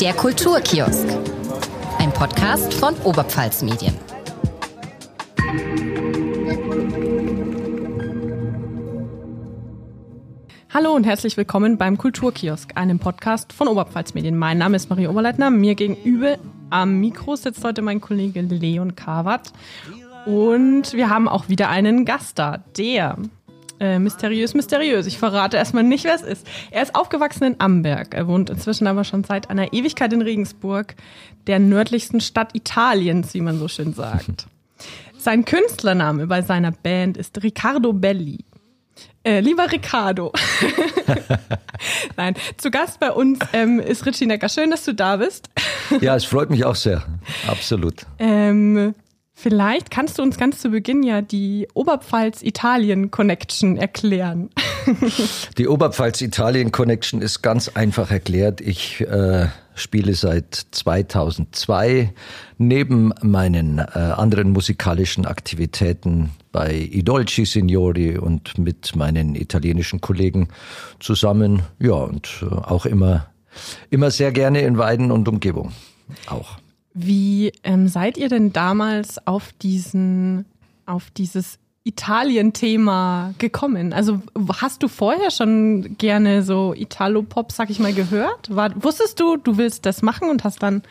Der Kulturkiosk. Ein Podcast von Oberpfalz Medien. Hallo und herzlich willkommen beim Kulturkiosk, einem Podcast von Oberpfalz Medien. Mein Name ist Marie Oberleitner. Mir gegenüber am Mikro sitzt heute mein Kollege Leon Kawat. Und wir haben auch wieder einen Gast da, der äh, mysteriös, mysteriös. Ich verrate erstmal nicht, wer es ist. Er ist aufgewachsen in Amberg. Er wohnt inzwischen aber schon seit einer Ewigkeit in Regensburg, der nördlichsten Stadt Italiens, wie man so schön sagt. Sein Künstlername bei seiner Band ist Riccardo Belli. Äh, lieber Riccardo. Nein, zu Gast bei uns ähm, ist Richie Necker. Schön, dass du da bist. ja, es freut mich auch sehr. Absolut. Ähm, Vielleicht kannst du uns ganz zu Beginn ja die Oberpfalz-Italien-Connection erklären. Die Oberpfalz-Italien-Connection ist ganz einfach erklärt. Ich äh, spiele seit 2002 neben meinen äh, anderen musikalischen Aktivitäten bei I Dolci Signori und mit meinen italienischen Kollegen zusammen. Ja, und äh, auch immer, immer sehr gerne in Weiden und Umgebung. Auch. Wie ähm, seid ihr denn damals auf diesen, auf dieses Italien-Thema gekommen? Also hast du vorher schon gerne so Italo-Pop, sag ich mal, gehört? War, wusstest du, du willst das machen und hast dann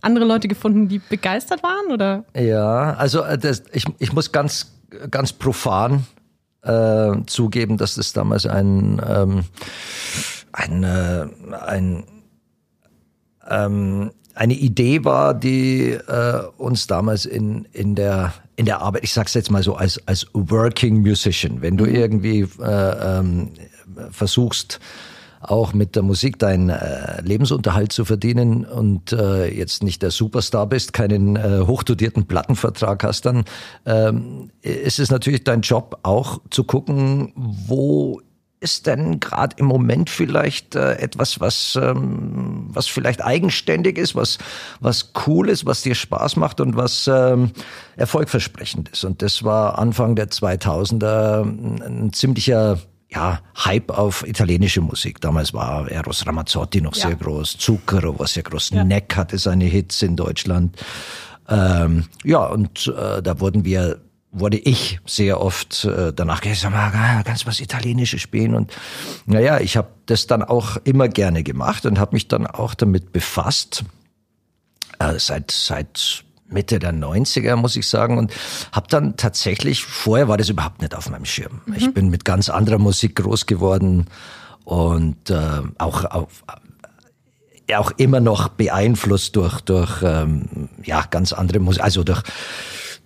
andere Leute gefunden, die begeistert waren, oder? Ja, also äh, das, ich, ich muss ganz, ganz profan äh, zugeben, dass das damals ein, ähm, ein, äh, ein ähm, eine Idee war, die äh, uns damals in, in, der, in der Arbeit, ich sag's jetzt mal so, als, als Working Musician, wenn du mhm. irgendwie äh, ähm, versuchst, auch mit der Musik deinen äh, Lebensunterhalt zu verdienen und äh, jetzt nicht der Superstar bist, keinen äh, hochdotierten Plattenvertrag hast, dann ähm, ist es natürlich dein Job auch zu gucken, wo ist denn gerade im Moment vielleicht äh, etwas, was, ähm, was vielleicht eigenständig ist, was, was cool ist, was dir Spaß macht und was ähm, erfolgversprechend ist. Und das war Anfang der 2000er ein ziemlicher ja, Hype auf italienische Musik. Damals war Eros Ramazzotti noch ja. sehr groß, Zucchero war sehr groß, ja. Neck hatte seine Hits in Deutschland. Ähm, ja, und äh, da wurden wir wurde ich sehr oft äh, danach gesagt, ah, kannst du was Italienisches spielen? Und naja, ich habe das dann auch immer gerne gemacht und habe mich dann auch damit befasst. Äh, seit, seit Mitte der 90er, muss ich sagen. Und habe dann tatsächlich, vorher war das überhaupt nicht auf meinem Schirm. Mhm. Ich bin mit ganz anderer Musik groß geworden und äh, auch auf, auch immer noch beeinflusst durch, durch ähm, ja, ganz andere Musik, also durch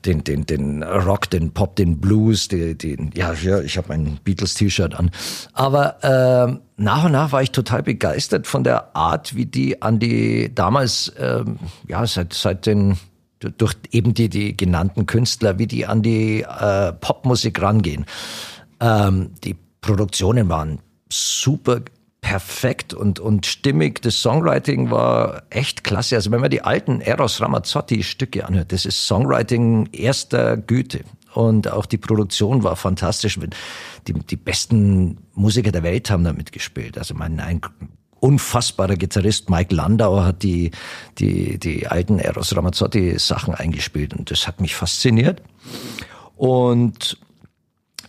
den, den, den Rock, den Pop, den Blues, den, den ja, ja, ich habe mein Beatles-T-Shirt an. Aber äh, nach und nach war ich total begeistert von der Art, wie die an die damals, äh, ja, seit, seit den durch eben die, die genannten Künstler, wie die an die äh, Popmusik rangehen. Ähm, die Produktionen waren super perfekt und, und stimmig. Das Songwriting war echt klasse. Also wenn man die alten Eros Ramazzotti Stücke anhört, das ist Songwriting erster Güte. Und auch die Produktion war fantastisch. Die, die besten Musiker der Welt haben da mitgespielt. Also mein, ein unfassbarer Gitarrist Mike Landau hat die, die, die alten Eros Ramazzotti Sachen eingespielt und das hat mich fasziniert. Und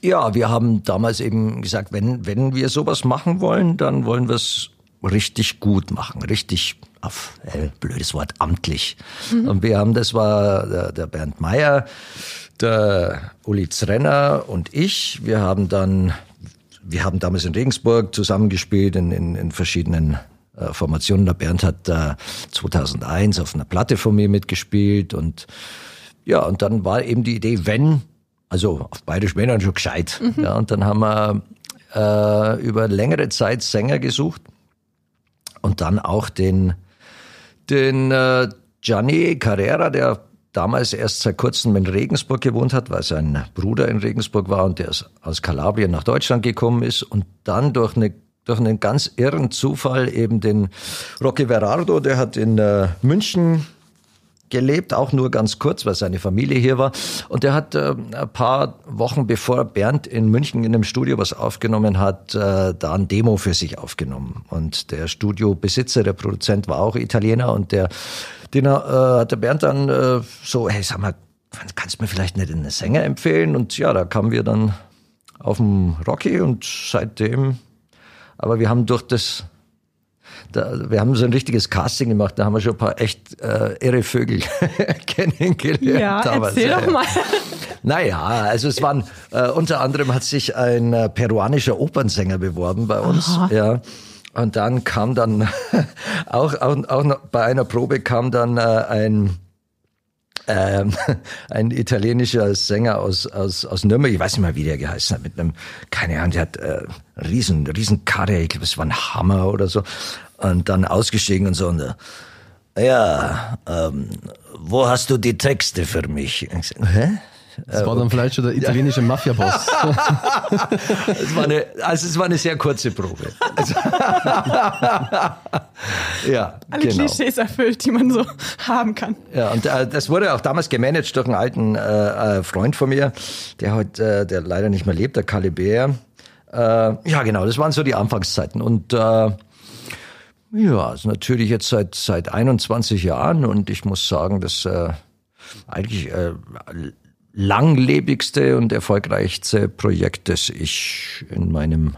ja, wir haben damals eben gesagt, wenn, wenn wir sowas machen wollen, dann wollen wir es richtig gut machen, richtig auf, äh, blödes Wort, amtlich. Mhm. Und wir haben, das war der, der Bernd Meyer, der Uli Zrenner und ich. Wir haben dann, wir haben damals in Regensburg zusammengespielt in, in, in verschiedenen äh, Formationen. Der Bernd hat äh, 2001 auf einer Platte von mir mitgespielt und ja, und dann war eben die Idee, wenn also auf Bayerisch Männern schon gescheit. Mhm. Ja, und dann haben wir äh, über längere Zeit Sänger gesucht und dann auch den, den äh, Gianni Carrera, der damals erst seit kurzem in Regensburg gewohnt hat, weil sein Bruder in Regensburg war und der aus Kalabrien nach Deutschland gekommen ist und dann durch eine durch einen ganz irren Zufall eben den Rocky Verardo, der hat in äh, München gelebt, auch nur ganz kurz, weil seine Familie hier war. Und der hat äh, ein paar Wochen bevor Bernd in München in einem Studio was aufgenommen hat, äh, da ein Demo für sich aufgenommen. Und der Studiobesitzer, der Produzent war auch Italiener und der, den äh, hat der Bernd dann äh, so, hey, sag mal, kannst du mir vielleicht nicht einen Sänger empfehlen? Und ja, da kamen wir dann auf dem Rocky und seitdem, aber wir haben durch das da, wir haben so ein richtiges Casting gemacht, da haben wir schon ein paar echt äh, irre Vögel kennengelernt. Ja, damals. erzähl doch mal. Naja, also es waren, äh, unter anderem hat sich ein äh, peruanischer Opernsänger beworben bei uns. Aha. Ja. Und dann kam dann auch, auch, auch noch bei einer Probe kam dann äh, ein ähm, ein italienischer Sänger aus, aus, aus Nürnberg, ich weiß nicht mal, wie der geheißen hat, mit einem, keine Ahnung, der hat äh, riesen, riesen Karre, ich glaube, es war ein Hammer oder so und dann ausgestiegen und so. Und, äh, ja, ähm, wo hast du die Texte für mich? Hä? Das war dann vielleicht schon der italienische. Mafia-Boss. es war eine, also es war eine sehr kurze Probe. Also ja, Alle genau. Klischees erfüllt, die man so haben kann. Ja, und äh, das wurde auch damals gemanagt durch einen alten äh, äh Freund von mir, der heute, äh, der leider nicht mehr lebt, der Kalle Bär. Äh, ja, genau, das waren so die Anfangszeiten. Und ja, also natürlich jetzt seit seit 21 Jahren und ich muss sagen, dass äh, eigentlich äh, langlebigste und erfolgreichste Projekt, das ich in meinem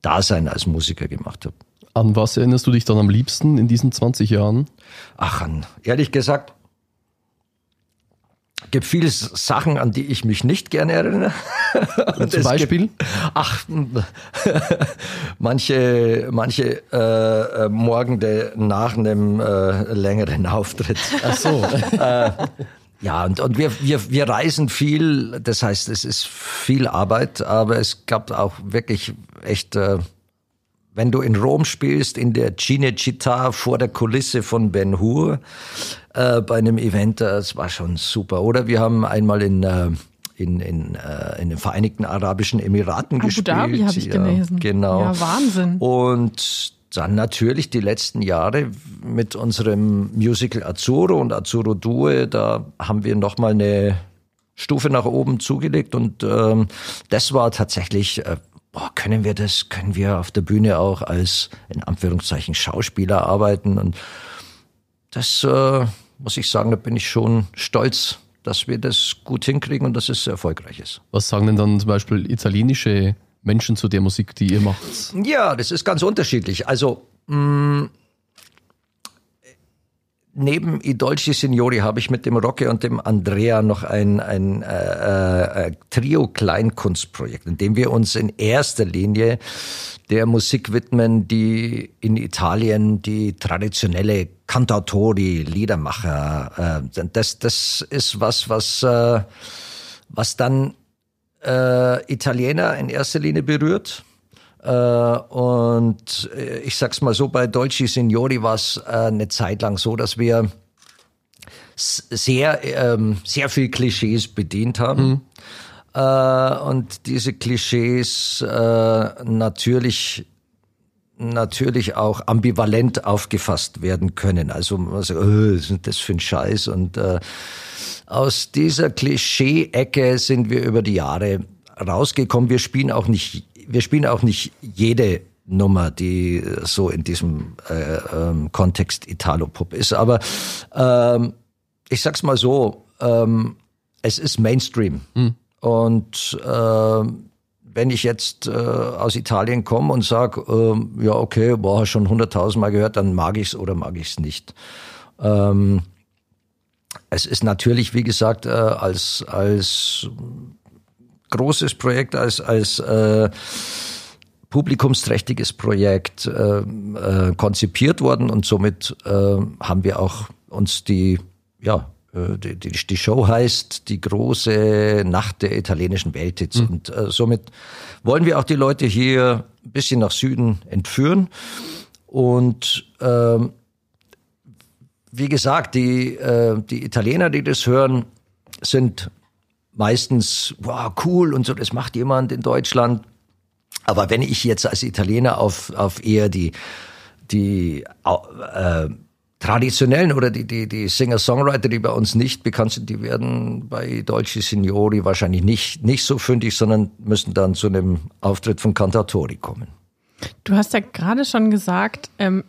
Dasein als Musiker gemacht habe. An was erinnerst du dich dann am liebsten in diesen 20 Jahren? Ach, an, ehrlich gesagt, gibt viele Sachen, an die ich mich nicht gerne erinnere. Zum Beispiel? Gibt, ach, manche, manche äh, äh, Morgende nach einem äh, längeren Auftritt. Ach so. äh, ja, und, und wir, wir, wir reisen viel, das heißt, es ist viel Arbeit, aber es gab auch wirklich echt, äh, wenn du in Rom spielst, in der Cinecittà vor der Kulisse von Ben Hur, äh, bei einem Event, das war schon super. Oder wir haben einmal in, äh, in, in, äh, in den Vereinigten Arabischen Emiraten Abu gespielt. Abu Dhabi habe ich gelesen. Genau. Ja, Wahnsinn. Und dann natürlich die letzten Jahre mit unserem Musical Azzurro und Azzurro Due, da haben wir nochmal eine Stufe nach oben zugelegt und ähm, das war tatsächlich, äh, boah, können wir das, können wir auf der Bühne auch als in Anführungszeichen Schauspieler arbeiten und das äh, muss ich sagen, da bin ich schon stolz, dass wir das gut hinkriegen und dass es erfolgreich ist. Was sagen denn dann zum Beispiel italienische Menschen zu der Musik, die ihr macht? Ja, das ist ganz unterschiedlich. Also mh, mm, neben I Dolci Signori habe ich mit dem Rocke und dem Andrea noch ein, ein äh, äh, Trio-Kleinkunstprojekt, in dem wir uns in erster Linie der Musik widmen, die in Italien die traditionelle Cantautori, Liedermacher, äh, das, das ist was, was, äh, was dann äh, Italiener in erster Linie berührt. Äh, und äh, ich sag's mal so, bei Dolci Signori war es äh, eine Zeit lang so, dass wir sehr, ähm, sehr viel Klischees bedient haben. Mhm. Äh, und diese Klischees äh, natürlich natürlich auch ambivalent aufgefasst werden können. Also, also oh, was ist das für ein Scheiß? Und äh, aus dieser Klischee-Ecke sind wir über die Jahre rausgekommen. Wir spielen auch nicht, wir spielen auch nicht jede Nummer, die so in diesem äh, ähm, Kontext Italo-Pop ist. Aber ähm, ich sag's mal so, ähm, es ist Mainstream. Hm. Und äh, wenn ich jetzt äh, aus Italien komme und sag, äh, ja okay, boah, schon hunderttausendmal gehört, dann mag ich's oder mag ich's nicht. Ähm, es ist natürlich, wie gesagt, äh, als als großes Projekt, als als äh, publikumsträchtiges Projekt äh, äh, konzipiert worden und somit äh, haben wir auch uns die ja äh, die, die, die Show heißt die große Nacht der italienischen Welthits. Mhm. Und äh, somit wollen wir auch die Leute hier ein bisschen nach Süden entführen. Und ähm, wie gesagt, die, äh, die Italiener, die das hören, sind meistens, wow, cool und so, das macht jemand in Deutschland. Aber wenn ich jetzt als Italiener auf, auf eher die, die äh, traditionellen oder die, die, die Singer-Songwriter, die bei uns nicht bekannt sind, die werden bei Dolce Signori wahrscheinlich nicht, nicht so fündig, sondern müssen dann zu einem Auftritt von Cantatori kommen. Du hast ja gerade schon gesagt, ähm,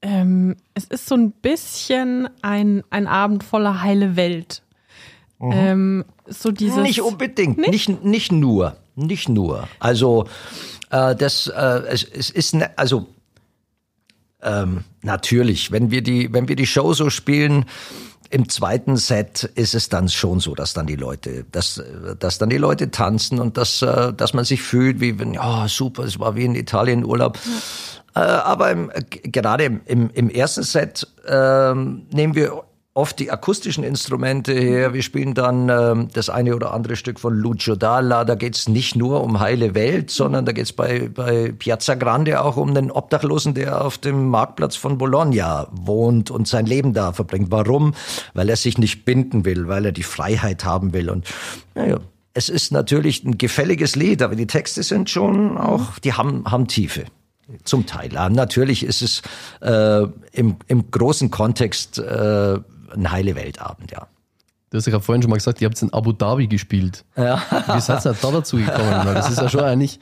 ähm, es ist so ein bisschen ein, ein Abend voller heile Welt. Mhm. Ähm, so dieses nicht unbedingt, nicht? nicht, nicht nur, nicht nur. Also äh, das, äh, es, es ist, ne, also ähm, natürlich, wenn wir die, wenn wir die Show so spielen, im zweiten Set ist es dann schon so, dass dann die Leute, dass, dass dann die Leute tanzen und dass, äh, dass man sich fühlt, wie wenn, ja, super, es war wie in Italien Urlaub. Ja. Äh, aber im, gerade im, im, ersten Set äh, nehmen wir oft die akustischen Instrumente her. Wir spielen dann ähm, das eine oder andere Stück von Lucio Dalla. Da geht's nicht nur um heile Welt, sondern da geht's bei, bei Piazza Grande auch um den Obdachlosen, der auf dem Marktplatz von Bologna wohnt und sein Leben da verbringt. Warum? Weil er sich nicht binden will, weil er die Freiheit haben will. Und naja, es ist natürlich ein gefälliges Lied, aber die Texte sind schon auch, die haben, haben Tiefe. Zum Teil. Natürlich ist es äh, im, im großen Kontext äh, ein heile Weltabend, ja. Du hast ja vorhin schon mal gesagt, ihr habt in Abu Dhabi gespielt. Ja. Wie seid ihr da dazu gekommen? Weil das ist ja schon eigentlich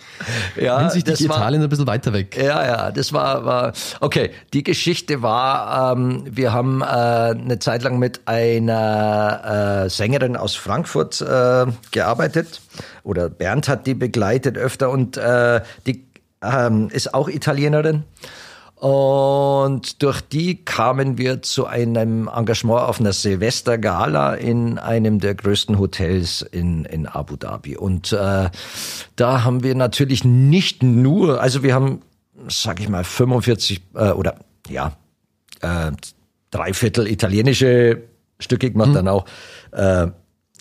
ja, hinsichtlich Italien war, ein bisschen weiter weg. Ja, ja, das war, war okay. Die Geschichte war, ähm, wir haben äh, eine Zeit lang mit einer äh, Sängerin aus Frankfurt äh, gearbeitet. Oder Bernd hat die begleitet öfter und äh, die ähm, ist auch Italienerin. Und durch die kamen wir zu einem Engagement auf einer Silvestergala in einem der größten Hotels in, in Abu Dhabi. Und äh, da haben wir natürlich nicht nur, also wir haben, sag ich mal, 45 äh, oder ja, äh, drei Viertel italienische Stücke gemacht, mhm. dann auch äh, äh,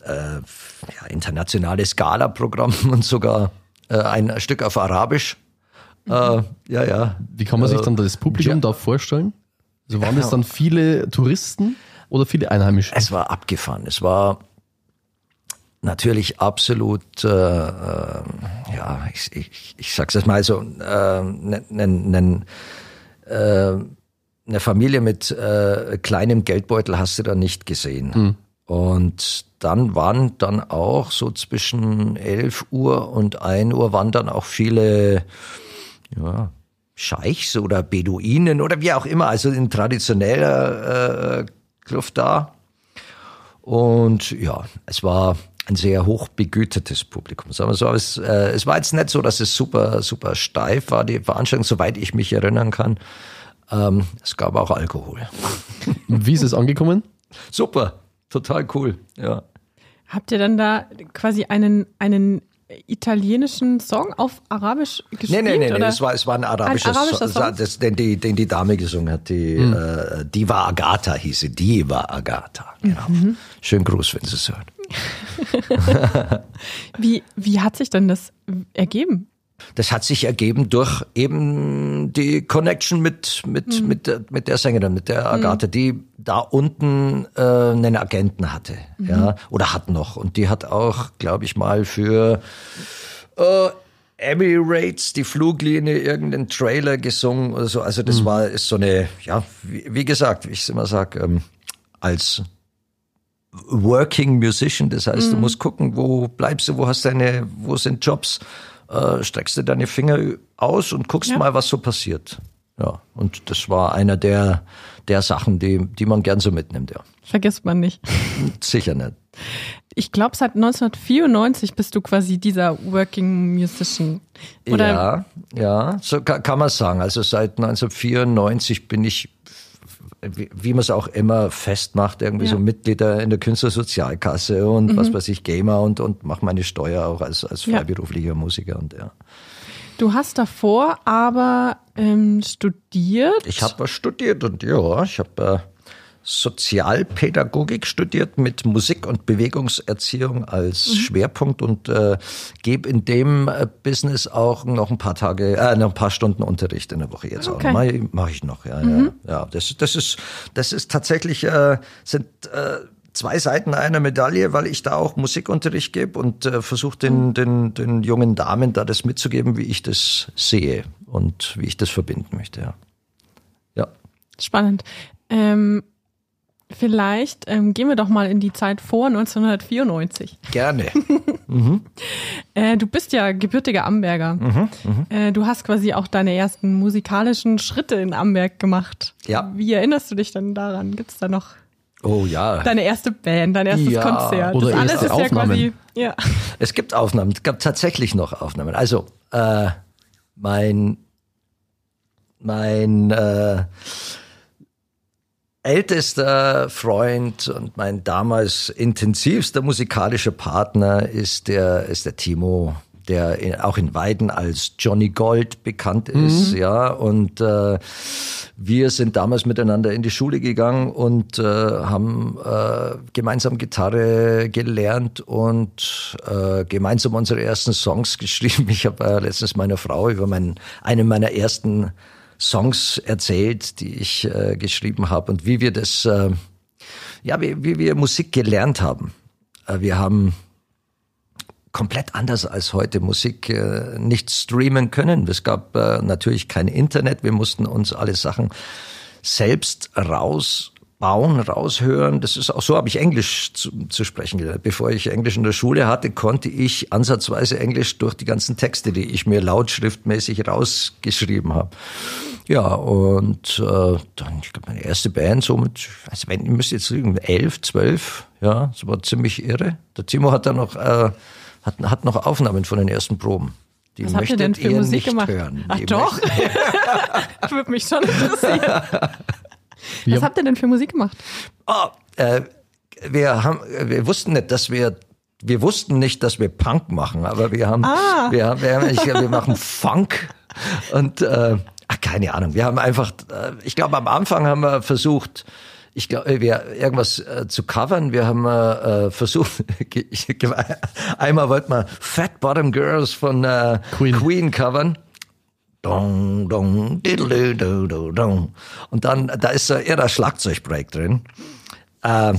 ja, internationales Gala-Programm und sogar äh, ein Stück auf Arabisch. Äh, ja, ja. Wie kann man sich dann das Publikum ja. da vorstellen? Also waren das dann viele Touristen oder viele Einheimische? Es war abgefahren. Es war natürlich absolut, äh, äh, ja, ich, ich, ich sag's jetzt mal so, äh, ne, ne, ne, äh, eine Familie mit äh, kleinem Geldbeutel hast du da nicht gesehen. Hm. Und dann waren dann auch so zwischen 11 Uhr und 1 Uhr waren dann auch viele ja, Scheichs oder Beduinen oder wie auch immer, also in traditioneller äh, Kluft da. Und ja, es war ein sehr hoch begütertes Publikum. Sagen wir so, es, äh, es war jetzt nicht so, dass es super, super steif war, die Veranstaltung, soweit ich mich erinnern kann. Ähm, es gab auch Alkohol. Wie ist es angekommen? Super, total cool, ja. Habt ihr dann da quasi einen, einen italienischen Song auf Arabisch gespielt? Nee, nee, nee, nee. Es, war, es war ein arabischer, ein arabischer Song, Song? Das, den, die, den die Dame gesungen hat. Die, mhm. äh, Diva Agatha hieß sie. Diva Agatha, genau. Mhm. Schönen Gruß, wenn Sie es hören. wie, wie hat sich denn das ergeben? Das hat sich ergeben durch eben die Connection mit, mit, mhm. mit, der, mit der Sängerin, mit der mhm. Agathe, die da unten äh, einen Agenten hatte, mhm. ja, oder hat noch. Und die hat auch, glaube ich mal, für äh, Emirates, die Fluglinie, irgendeinen Trailer gesungen oder so. Also das mhm. war ist so eine, ja, wie, wie gesagt, wie ich es immer sage, ähm, als Working Musician, das heißt, du mhm. musst gucken, wo bleibst du, wo hast deine, wo sind Jobs äh, streckst du deine Finger aus und guckst ja. mal, was so passiert. Ja, und das war einer der, der Sachen, die, die man gern so mitnimmt, ja. Vergisst man nicht. Sicher nicht. Ich glaube, seit 1994 bist du quasi dieser Working Musician. Oder? Ja, ja, so kann, kann man sagen. Also seit 1994 bin ich wie, wie man es auch immer festmacht, irgendwie ja. so Mitglieder in der Künstlersozialkasse und mhm. was weiß ich, Gamer und, und mache meine Steuer auch als, als freiberuflicher ja. Musiker und ja. Du hast davor aber ähm, studiert. Ich habe was studiert und ja, ich habe äh, Sozialpädagogik studiert mit Musik- und Bewegungserziehung als mhm. Schwerpunkt und äh, gebe in dem äh, Business auch noch ein paar Tage, äh, noch ein paar Stunden Unterricht in der Woche jetzt okay. auch. Mache mach ich noch, ja, mhm. ja. Ja, das, das ist, das ist tatsächlich, äh, sind äh, zwei Seiten einer Medaille, weil ich da auch Musikunterricht gebe und äh, versuche den, mhm. den, den jungen Damen da das mitzugeben, wie ich das sehe und wie ich das verbinden möchte, ja. Ja. Spannend. Ähm, vielleicht ähm, gehen wir doch mal in die Zeit vor 1994. Gerne. mhm. äh, du bist ja gebürtiger Amberger. Mhm, mh. äh, du hast quasi auch deine ersten musikalischen Schritte in Amberg gemacht. Ja. Wie erinnerst du dich denn daran? Gibt es da noch Oh ja. Deine erste Band, dein erstes ja. Konzert. Oder das alles ist Aufnahmen. ja quasi. Ja. Es gibt Aufnahmen, es gab tatsächlich noch Aufnahmen. Also äh, mein mein äh, ältester Freund und mein damals intensivster musikalischer Partner ist der ist der Timo der in, auch in Weiden als Johnny Gold bekannt ist, mhm. ja. Und äh, wir sind damals miteinander in die Schule gegangen und äh, haben äh, gemeinsam Gitarre gelernt und äh, gemeinsam unsere ersten Songs geschrieben. Ich habe äh, letztens meiner Frau über meinen, einen meiner ersten Songs erzählt, die ich äh, geschrieben habe und wie wir das, äh, ja, wie, wie wir Musik gelernt haben. Äh, wir haben komplett anders als heute Musik äh, nicht streamen können. Es gab äh, natürlich kein Internet. Wir mussten uns alle Sachen selbst rausbauen, raushören. Das ist auch so, habe ich Englisch zu, zu sprechen gelernt. Bevor ich Englisch in der Schule hatte, konnte ich ansatzweise Englisch durch die ganzen Texte, die ich mir lautschriftmäßig rausgeschrieben habe. Ja, und äh, dann, ich glaube, meine erste Band so mit, also wenn, ich müsste jetzt lügen, elf, zwölf, ja, das war ziemlich irre. Der Timo hat dann noch äh, hat, hat noch Aufnahmen von den ersten Proben. Die Was habt ihr denn für Musik gemacht? Hören. Ach die doch. würde mich schon interessieren. Was habt ihr denn für Musik gemacht? Oh, äh, wir haben, wir wussten nicht, dass wir wir wussten nicht, dass wir Punk machen, aber wir haben, ah. wir, haben, wir, haben ich, wir machen Funk und äh, ach, keine Ahnung. Wir haben einfach, äh, ich glaube, am Anfang haben wir versucht, ich glaube, wir irgendwas äh, zu covern. Wir haben äh, versucht, einmal wollten wir Fat Bottom Girls von äh, Queen. Queen covern. Dong, dong, diddle, do, do, dong. Und dann, da ist so ein irrer Schlagzeugbreak drin. Äh,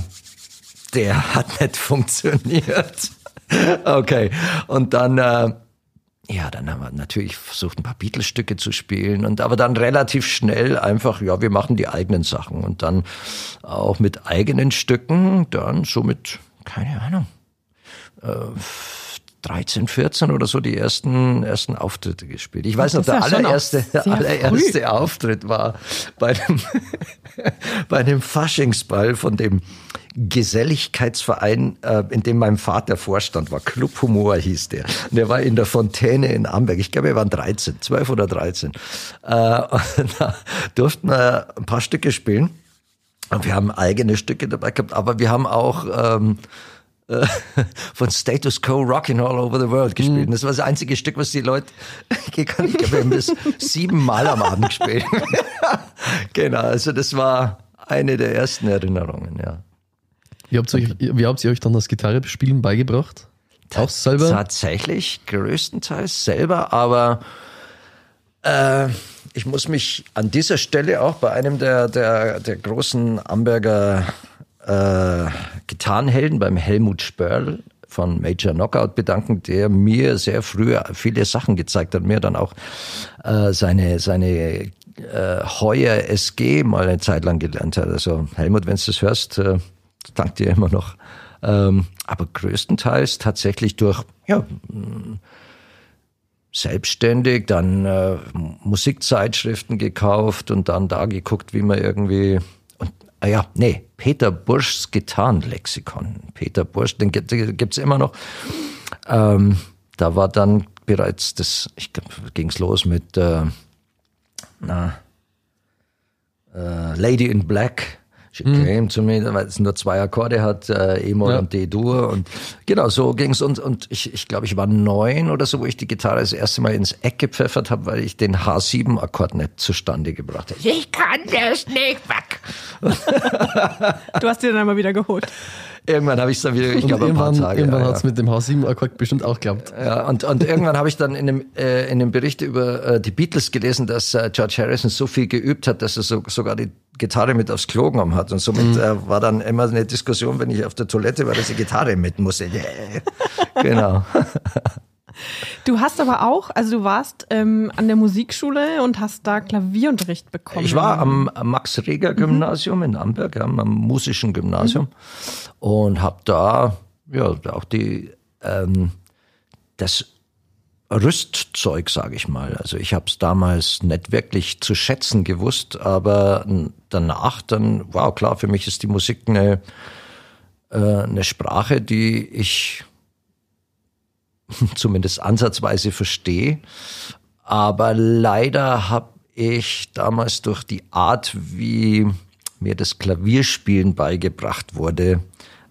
der hat nicht funktioniert. okay. Und dann, äh, ja, dann haben wir natürlich versucht, ein paar Beatles-Stücke zu spielen und aber dann relativ schnell einfach, ja, wir machen die eigenen Sachen und dann auch mit eigenen Stücken, dann so mit, keine Ahnung, äh, 13, 14 oder so die ersten, ersten Auftritte gespielt. Ich weiß noch, der allererste, der allererste Auftritt war bei dem, bei dem Faschingsball von dem Geselligkeitsverein, äh, in dem mein Vater Vorstand war. Club Humor hieß der. Und der war in der Fontäne in Amberg. Ich glaube, wir waren 13, 12 oder 13. Äh, da durften wir ein paar Stücke spielen. Und wir haben eigene Stücke dabei gehabt, aber wir haben auch ähm, äh, von Status Quo Rockin' All Over the World gespielt. Mhm. Das war das einzige Stück, was die Leute gekannt Ich glaube, wir haben das siebenmal am Abend gespielt. genau, also das war eine der ersten Erinnerungen, ja. Wie habt, ihr euch, wie habt ihr euch dann das Gitarrespielen beigebracht? Auch selber? Tatsächlich, größtenteils selber, aber äh, ich muss mich an dieser Stelle auch bei einem der, der, der großen Amberger äh, Gitarrenhelden, beim Helmut Spörl von Major Knockout bedanken, der mir sehr früh viele Sachen gezeigt hat, mir dann auch äh, seine, seine äh, Heuer SG mal eine Zeit lang gelernt hat. Also Helmut, wenn du das hörst, äh, dank dir immer noch. Ähm, aber größtenteils tatsächlich durch, ja, selbstständig, dann äh, Musikzeitschriften gekauft und dann da geguckt, wie man irgendwie ja, nee, Peter Burschs Gitarrenlexikon. Peter Bursch, den, den gibt's immer noch. Ähm, da war dann bereits das, ich glaube, ging's los mit äh, na, äh, Lady in Black She mhm. came to me, weil es nur zwei Akkorde hat, äh, E-Moll ja. und D-Dur. Und genau, so ging's Und, und ich, ich glaube, ich war neun oder so, wo ich die Gitarre das erste Mal ins Eck gepfeffert habe, weil ich den H7-Akkord nicht zustande gebracht habe. Ich kann das nicht weg. du hast dir dann mal wieder geholt. Irgendwann habe ich es dann wieder, ich glaube, ein paar Tage. Irgendwann ja, hat es ja. mit dem H7-Akkord bestimmt auch geklappt. Ja, und, und irgendwann habe ich dann in dem, äh, in dem Bericht über äh, die Beatles gelesen, dass äh, George Harrison so viel geübt hat, dass er so, sogar die Gitarre mit aufs Klo genommen hat. Und somit mhm. äh, war dann immer eine Diskussion, wenn ich auf der Toilette war, dass die Gitarre mit musste. Yeah. genau. Du hast aber auch, also du warst ähm, an der Musikschule und hast da Klavierunterricht bekommen. Ich war am, Max-Reger-Gymnasium mhm. in Amberg, am, am musischen Gymnasium mhm. und habe da ja auch die ähm, das Rüstzeug, sage ich mal. Also ich habe es damals nicht wirklich zu schätzen gewusst, aber danach dann, wow, klar, für mich ist die Musik eine, äh, eine Sprache, die ich zumindest ansatzweise verstehe. Aber leider habe ich damals durch die Art, wie mir das Klavierspielen beigebracht wurde,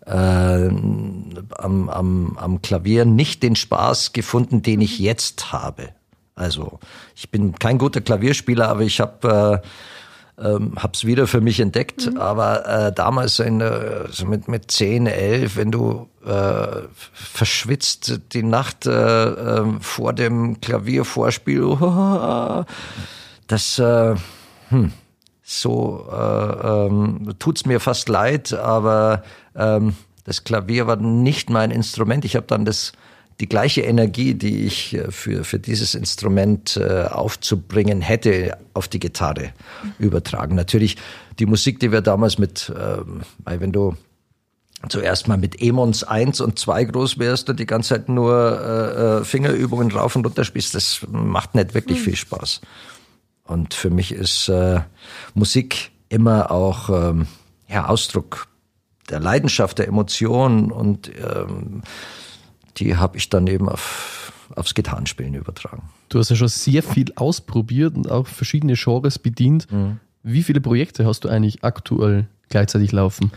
äh, am, am, am Klavier nicht den Spaß gefunden, den ich jetzt habe. Also ich bin kein guter Klavierspieler, aber ich habe äh, ähm, hab's wieder für mich entdeckt, mhm. aber äh, damals in, äh, so mit, mit 10, 11, wenn du äh, verschwitzt die Nacht äh, äh, vor dem Klaviervorspiel, oh, das äh, hm, so äh, ähm, tut's mir fast leid, aber ähm, das Klavier war nicht mein Instrument. Ich habe dann das die gleiche Energie, die ich äh, für, für dieses Instrument äh, aufzubringen hätte, auf die Gitarre übertragen. Natürlich die Musik, die wir damals mit, ähm, weil wenn du zuerst mal mit Emons 1 und 2 groß wärst und die ganze Zeit nur äh, äh, Fingerübungen rauf und runter spielst, das macht nicht wirklich mhm. viel Spaß. Und für mich ist äh, Musik immer auch ähm, ja, Ausdruck der Leidenschaft, der Emotionen und ähm, die habe ich dann eben auf, aufs Gitarrenspielen übertragen. Du hast ja schon sehr viel ausprobiert und auch verschiedene Genres bedient. Mhm. Wie viele Projekte hast du eigentlich aktuell gleichzeitig laufen?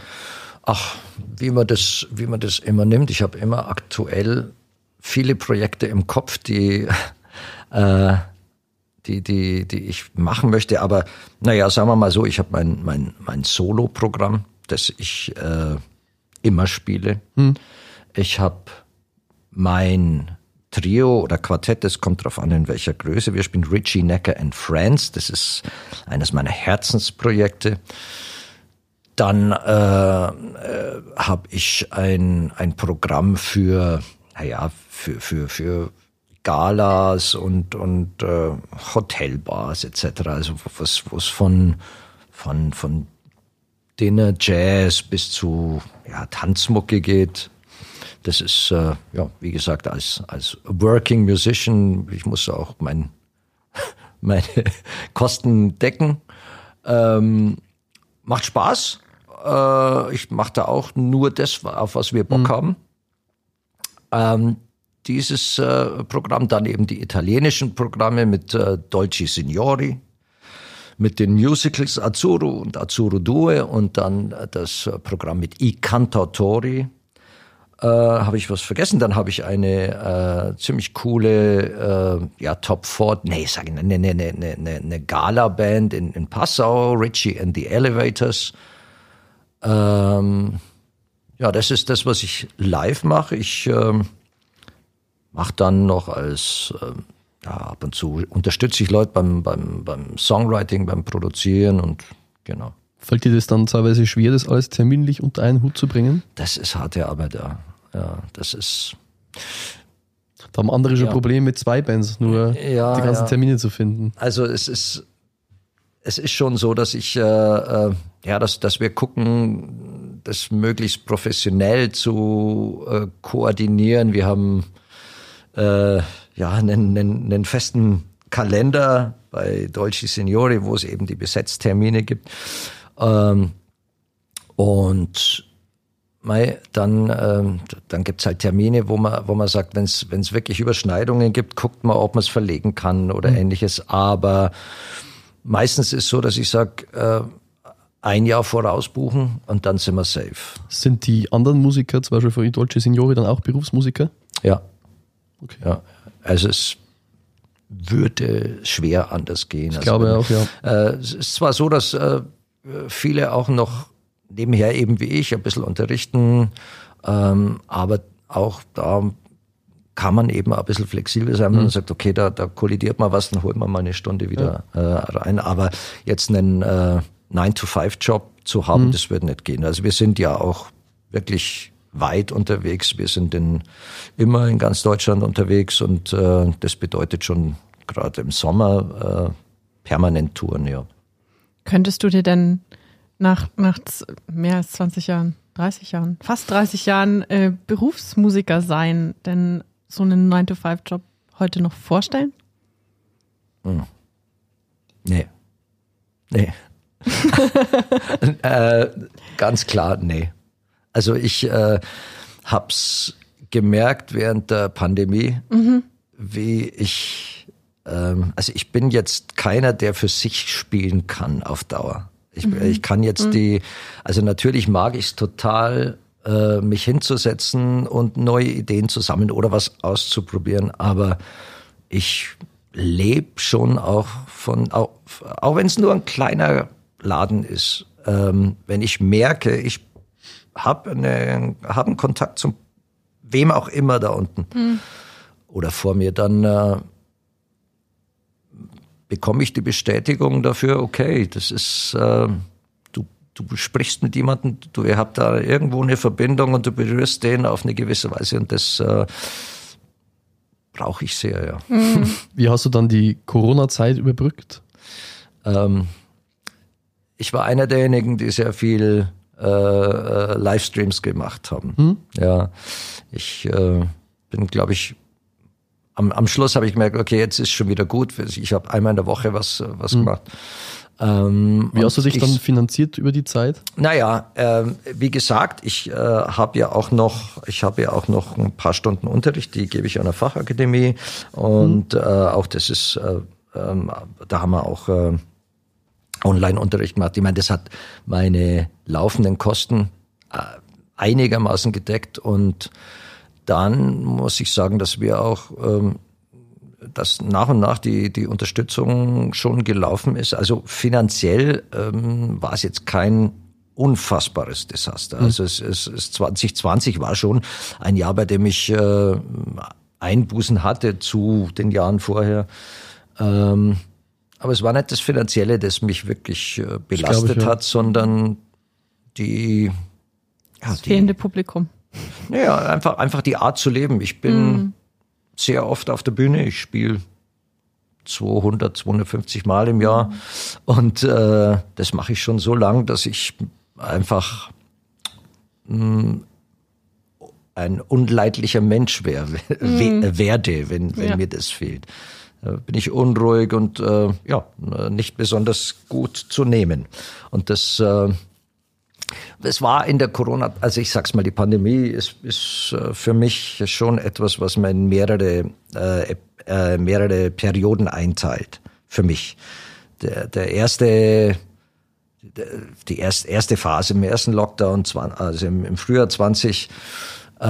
Ach, wie man das, wie man das immer nimmt. Ich habe immer aktuell viele Projekte im Kopf, die, äh, die, die, die ich machen möchte. Aber naja, sagen wir mal so, ich habe mein, mein, mein Solo-Programm, das ich äh, immer spiele. Hm. Ich habe mein Trio oder Quartett, das kommt darauf an, in welcher Größe. Wir spielen Richie Necker and Friends. Das ist eines meiner Herzensprojekte. Dann äh, äh, habe ich ein, ein Programm für, naja, für, für, für Galas und, und äh, Hotelbars etc. Also was, was von, von, von Dinner Jazz bis zu ja, Tanzmucke geht. Das ist, äh, ja, wie gesagt, als, als Working Musician, ich muss auch mein, meine Kosten decken. Ähm, macht Spaß. Äh, ich mache da auch nur das, auf was wir Bock mhm. haben. Ähm, dieses äh, Programm, dann eben die italienischen Programme mit äh, Dolci Signori, mit den Musicals Azzurro und Azzurro Due und dann äh, das Programm mit I Cantautori äh, habe ich was vergessen. Dann habe ich eine äh, ziemlich coole äh, ja, Top 4, nee, sag ich, eine, eine, eine, eine, eine Gala-Band in, in Passau, Richie and the Elevators. Ähm, ja, das ist das, was ich live mache. Ich ähm, mache dann noch als ähm, ja, ab und zu unterstütze ich Leute beim, beim, beim Songwriting, beim Produzieren und genau. Fällt dir das dann teilweise schwer, das alles terminlich unter einen Hut zu bringen? Das ist harte Arbeit, ja. Ja, das ist. Da haben andere schon ja. Probleme mit zwei Bands, nur ja, die ganzen ja. Termine zu finden. Also es ist, es ist schon so, dass ich, äh, äh, ja, dass, dass wir gucken, das möglichst professionell zu äh, koordinieren. Wir haben äh, ja einen, einen, einen festen Kalender bei Dolci Signori, wo es eben die Besetztermine gibt. Ähm, und Mei, dann, ähm, dann gibt's halt Termine, wo man, wo man sagt, wenn es wirklich Überschneidungen gibt, guckt man, ob man es verlegen kann oder mhm. ähnliches. Aber meistens ist so, dass ich sage, äh, ein Jahr voraus buchen und dann sind wir safe. Sind die anderen Musiker, zum Beispiel von Dolce Signore, dann auch Berufsmusiker? Ja. Okay. Ja. Also es würde schwer anders gehen. Ich also glaube wenn, auch, ja. Äh, es ist zwar so, dass äh, viele auch noch nebenher eben wie ich ein bisschen unterrichten, ähm, aber auch da kann man eben ein bisschen flexibel sein, wenn man mhm. sagt, okay, da, da kollidiert mal was, dann holt man mal eine Stunde wieder ja. äh, rein. Aber jetzt einen äh, 9-to-5-Job zu haben, mhm. das wird nicht gehen. Also wir sind ja auch wirklich weit unterwegs. Wir sind in, immer in ganz Deutschland unterwegs und äh, das bedeutet schon gerade im Sommer äh, permanent Touren, ja. Könntest du dir denn nach, nach mehr als 20 Jahren, 30 Jahren, fast 30 Jahren äh, Berufsmusiker sein, denn so einen 9-to-5-Job heute noch vorstellen? Hm. Nee. Nee. äh, ganz klar, nee. Also ich äh, hab's gemerkt während der Pandemie, mhm. wie ich, ähm, also ich bin jetzt keiner, der für sich spielen kann auf Dauer. Ich, mhm. ich kann jetzt mhm. die, also natürlich mag ich es total, äh, mich hinzusetzen und neue Ideen zu sammeln oder was auszuprobieren, aber ich lebe schon auch von, auch, auch wenn es nur ein kleiner Laden ist, ähm, wenn ich merke, ich habe eine, hab einen Kontakt zum wem auch immer da unten mhm. oder vor mir, dann äh, bekomme ich die Bestätigung dafür, okay, das ist, äh, du, du sprichst mit jemandem, du ihr habt da irgendwo eine Verbindung und du berührst den auf eine gewisse Weise und das äh, brauche ich sehr, ja. Mhm. Wie hast du dann die Corona-Zeit überbrückt? Ähm, ich war einer derjenigen, die sehr viel äh, äh Livestreams gemacht haben. Mhm. Ja, ich äh, bin, glaube ich, am, am Schluss habe ich gemerkt, okay, jetzt ist schon wieder gut. Ich habe einmal in der Woche was, was mhm. gemacht. Ähm, wie hast du dich ich, dann finanziert über die Zeit? Naja, äh, wie gesagt, ich äh, habe ja auch noch, ich habe ja auch noch ein paar Stunden Unterricht, die gebe ich an der Fachakademie und mhm. äh, auch das ist, äh, ähm, da haben wir auch äh, Online-Unterricht gemacht. Ich meine, das hat meine laufenden Kosten äh, einigermaßen gedeckt und dann muss ich sagen, dass wir auch ähm, dass nach und nach die, die Unterstützung schon gelaufen ist. Also finanziell ähm, war es jetzt kein unfassbares Desaster. Also es, es, es 2020 war schon ein Jahr, bei dem ich äh, Einbußen hatte zu den Jahren vorher. Ähm, aber es war nicht das Finanzielle, das mich wirklich äh, belastet ich, ja. hat, sondern die, ja, das die fehlende Publikum. Ja, einfach, einfach die Art zu leben. Ich bin mm sehr oft auf der Bühne. Ich spiele 200, 250 Mal im Jahr. Und äh, das mache ich schon so lang, dass ich einfach mh, hm, ein unleidlicher Mensch wär, mhm. werde, wenn, wenn ja. mir das fehlt. Da bin ich unruhig und äh, ja, nicht besonders gut zu nehmen. Und das äh, es war in der Corona, also ich sag's mal, die Pandemie ist, ist äh, für mich schon etwas, was man in mehrere, äh, äh, mehrere Perioden einteilt. Für mich. Der, der erste, die erste, erste Phase im ersten Lockdown, also im, im Frühjahr 20, äh,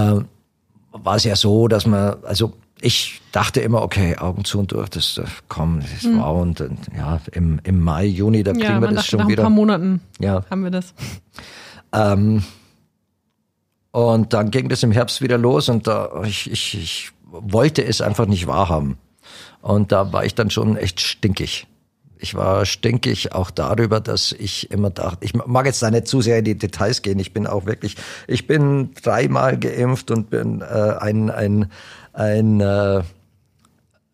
war es ja so, dass man, also ich dachte immer, okay, Augen zu und durch, das, das komm, das ist mhm. wow. Und, und ja, im, im Mai, Juni, da kriegen ja, wir das dachte, schon nach wieder. Nach ein paar Monaten ja. haben wir das. Ähm, und dann ging das im Herbst wieder los und da, ich, ich, ich wollte es einfach nicht wahrhaben. Und da war ich dann schon echt stinkig. Ich war stinkig auch darüber, dass ich immer dachte, ich mag jetzt da nicht zu sehr in die Details gehen. Ich bin auch wirklich, ich bin dreimal geimpft und bin äh, ein, ein, ein äh,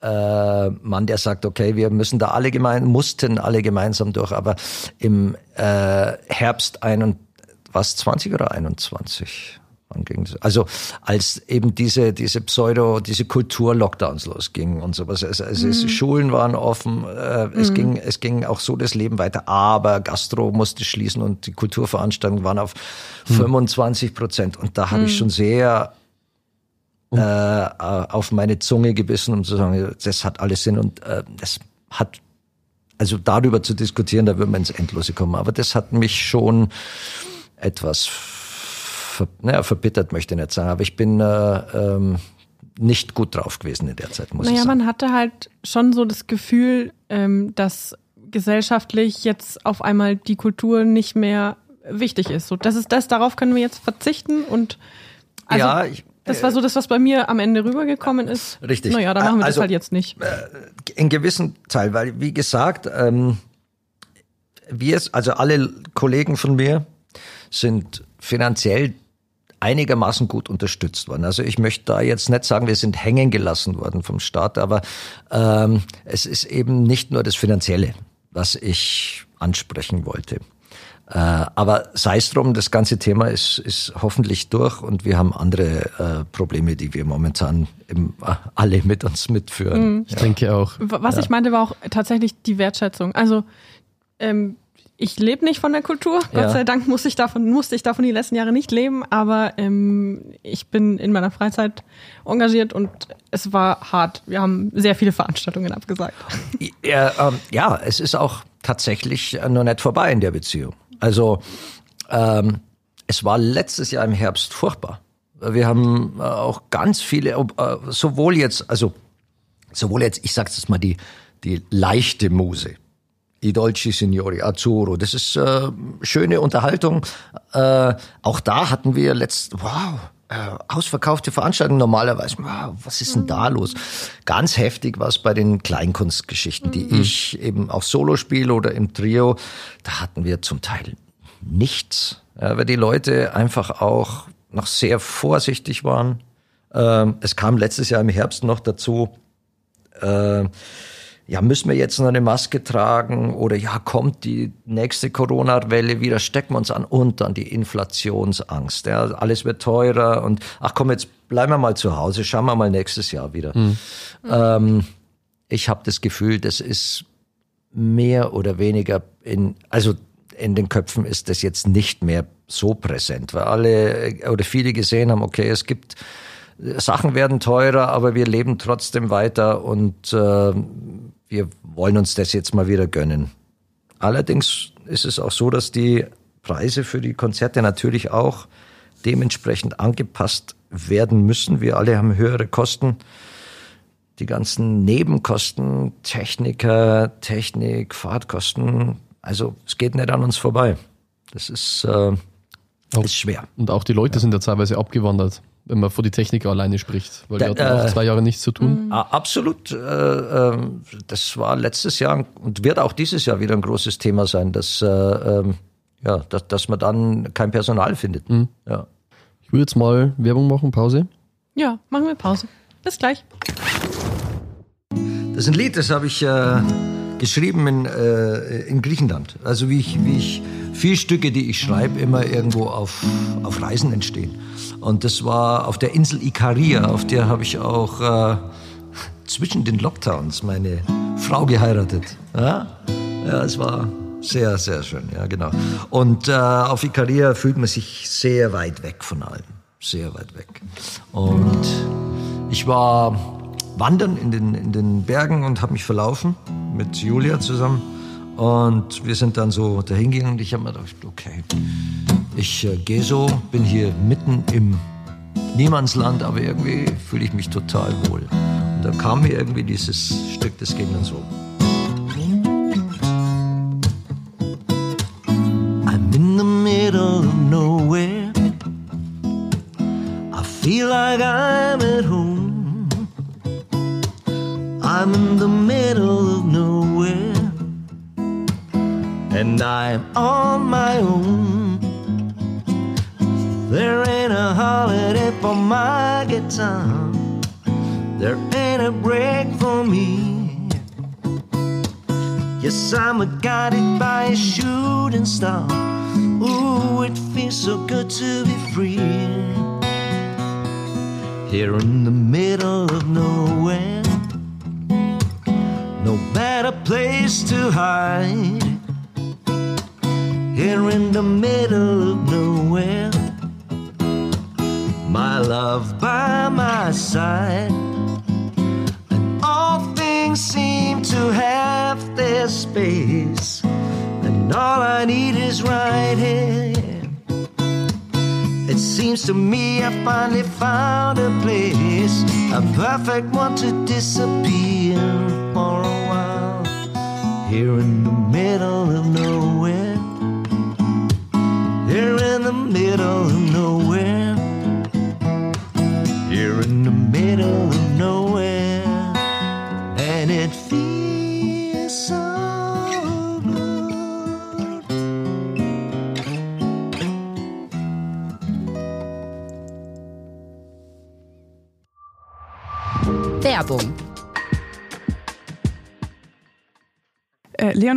äh, Mann, der sagt, okay, wir müssen da alle gemein, mussten alle gemeinsam durch, aber im äh, Herbst 21 was 20 oder 21? Wann ging das? Also als eben diese diese Pseudo diese Kultur-Lockdowns losgingen und sowas. Also, also mhm. Schulen waren offen, äh, es mhm. ging es ging auch so das Leben weiter, aber Gastro musste schließen und die Kulturveranstaltungen waren auf mhm. 25 Prozent und da habe ich mhm. schon sehr äh, auf meine Zunge gebissen, um zu sagen, das hat alles Sinn und äh, das hat also darüber zu diskutieren, da würden wir ins Endlose kommen. Aber das hat mich schon etwas ver, naja, verbittert, möchte ich nicht sagen, aber ich bin äh, ähm, nicht gut drauf gewesen in der Zeit, muss naja, ich sagen. Naja, man hatte halt schon so das Gefühl, ähm, dass gesellschaftlich jetzt auf einmal die Kultur nicht mehr wichtig ist. So, das ist das, darauf können wir jetzt verzichten und also, ja, ich, das war so das, was bei mir am Ende rübergekommen ist. Richtig. Naja, dann machen wir also, das halt jetzt nicht. Äh, in gewissen Teil, weil wie gesagt, ähm, wir, also alle Kollegen von mir, sind finanziell einigermaßen gut unterstützt worden. Also ich möchte da jetzt nicht sagen, wir sind hängen gelassen worden vom Staat, aber ähm, es ist eben nicht nur das Finanzielle, was ich ansprechen wollte. Äh, aber sei es drum, das ganze Thema ist, ist hoffentlich durch und wir haben andere äh, Probleme, die wir momentan im, äh, alle mit uns mitführen. Mhm. Ich ja. denke auch. Was ja. ich meinte, war auch tatsächlich die Wertschätzung. Also ähm, ich lebe nicht von der Kultur. Ja. Gott sei Dank muss ich davon, musste ich davon die letzten Jahre nicht leben, aber ähm, ich bin in meiner Freizeit engagiert und es war hart. Wir haben sehr viele Veranstaltungen abgesagt. Ja, ähm, ja es ist auch tatsächlich noch nicht vorbei in der Beziehung. Also ähm, es war letztes Jahr im Herbst furchtbar. Wir haben äh, auch ganz viele, äh, sowohl jetzt, also sowohl jetzt, ich sag's jetzt mal, die, die leichte Muse, I Dolci Signori, Azzurro. Das ist äh, schöne Unterhaltung. Äh, auch da hatten wir letzt, wow, ausverkaufte Veranstaltungen normalerweise. Wow, was ist denn da los? Ganz heftig war es bei den Kleinkunstgeschichten, die mhm. ich eben auch solo spiele oder im Trio. Da hatten wir zum Teil nichts, ja, weil die Leute einfach auch noch sehr vorsichtig waren. Ähm, es kam letztes Jahr im Herbst noch dazu, äh, ja, müssen wir jetzt noch eine Maske tragen oder ja, kommt die nächste Corona-Welle wieder, stecken wir uns an und dann die Inflationsangst. Ja, alles wird teurer und ach komm, jetzt bleiben wir mal zu Hause, schauen wir mal nächstes Jahr wieder. Mhm. Ähm, ich habe das Gefühl, das ist mehr oder weniger in, also in den Köpfen ist das jetzt nicht mehr so präsent, weil alle oder viele gesehen haben, okay, es gibt Sachen werden teurer, aber wir leben trotzdem weiter und äh, wir wollen uns das jetzt mal wieder gönnen. Allerdings ist es auch so, dass die Preise für die Konzerte natürlich auch dementsprechend angepasst werden müssen. Wir alle haben höhere Kosten. Die ganzen Nebenkosten, Techniker, Technik, Fahrtkosten, also es geht nicht an uns vorbei. Das ist, äh, ist schwer. Und auch die Leute ja. sind ja teilweise abgewandert wenn man vor die Techniker alleine spricht, weil da, die hatten äh, zwei Jahre nichts zu tun. Mhm. Absolut. Äh, ähm, das war letztes Jahr und wird auch dieses Jahr wieder ein großes Thema sein, dass, äh, ähm, ja, dass, dass man dann kein Personal findet. Mhm. Ja. Ich würde jetzt mal Werbung machen, Pause. Ja, machen wir Pause. Bis gleich. Das ist ein Lied, das habe ich äh, geschrieben in, äh, in Griechenland. Also wie ich, wie ich vier Stücke, die ich schreibe, immer irgendwo auf, auf Reisen entstehen. Und das war auf der Insel Ikaria, auf der habe ich auch äh, zwischen den Lockdowns meine Frau geheiratet. Ja, ja es war sehr, sehr schön, ja, genau. Und äh, auf Ikaria fühlt man sich sehr weit weg von allem. Sehr weit weg. Und ich war wandern in den, in den Bergen und habe mich verlaufen mit Julia zusammen. Und wir sind dann so dahingegangen und ich habe mir gedacht, okay, ich äh, gehe so, bin hier mitten im Niemandsland, aber irgendwie fühle ich mich total wohl. Und da kam mir irgendwie dieses Stück, das ging dann so.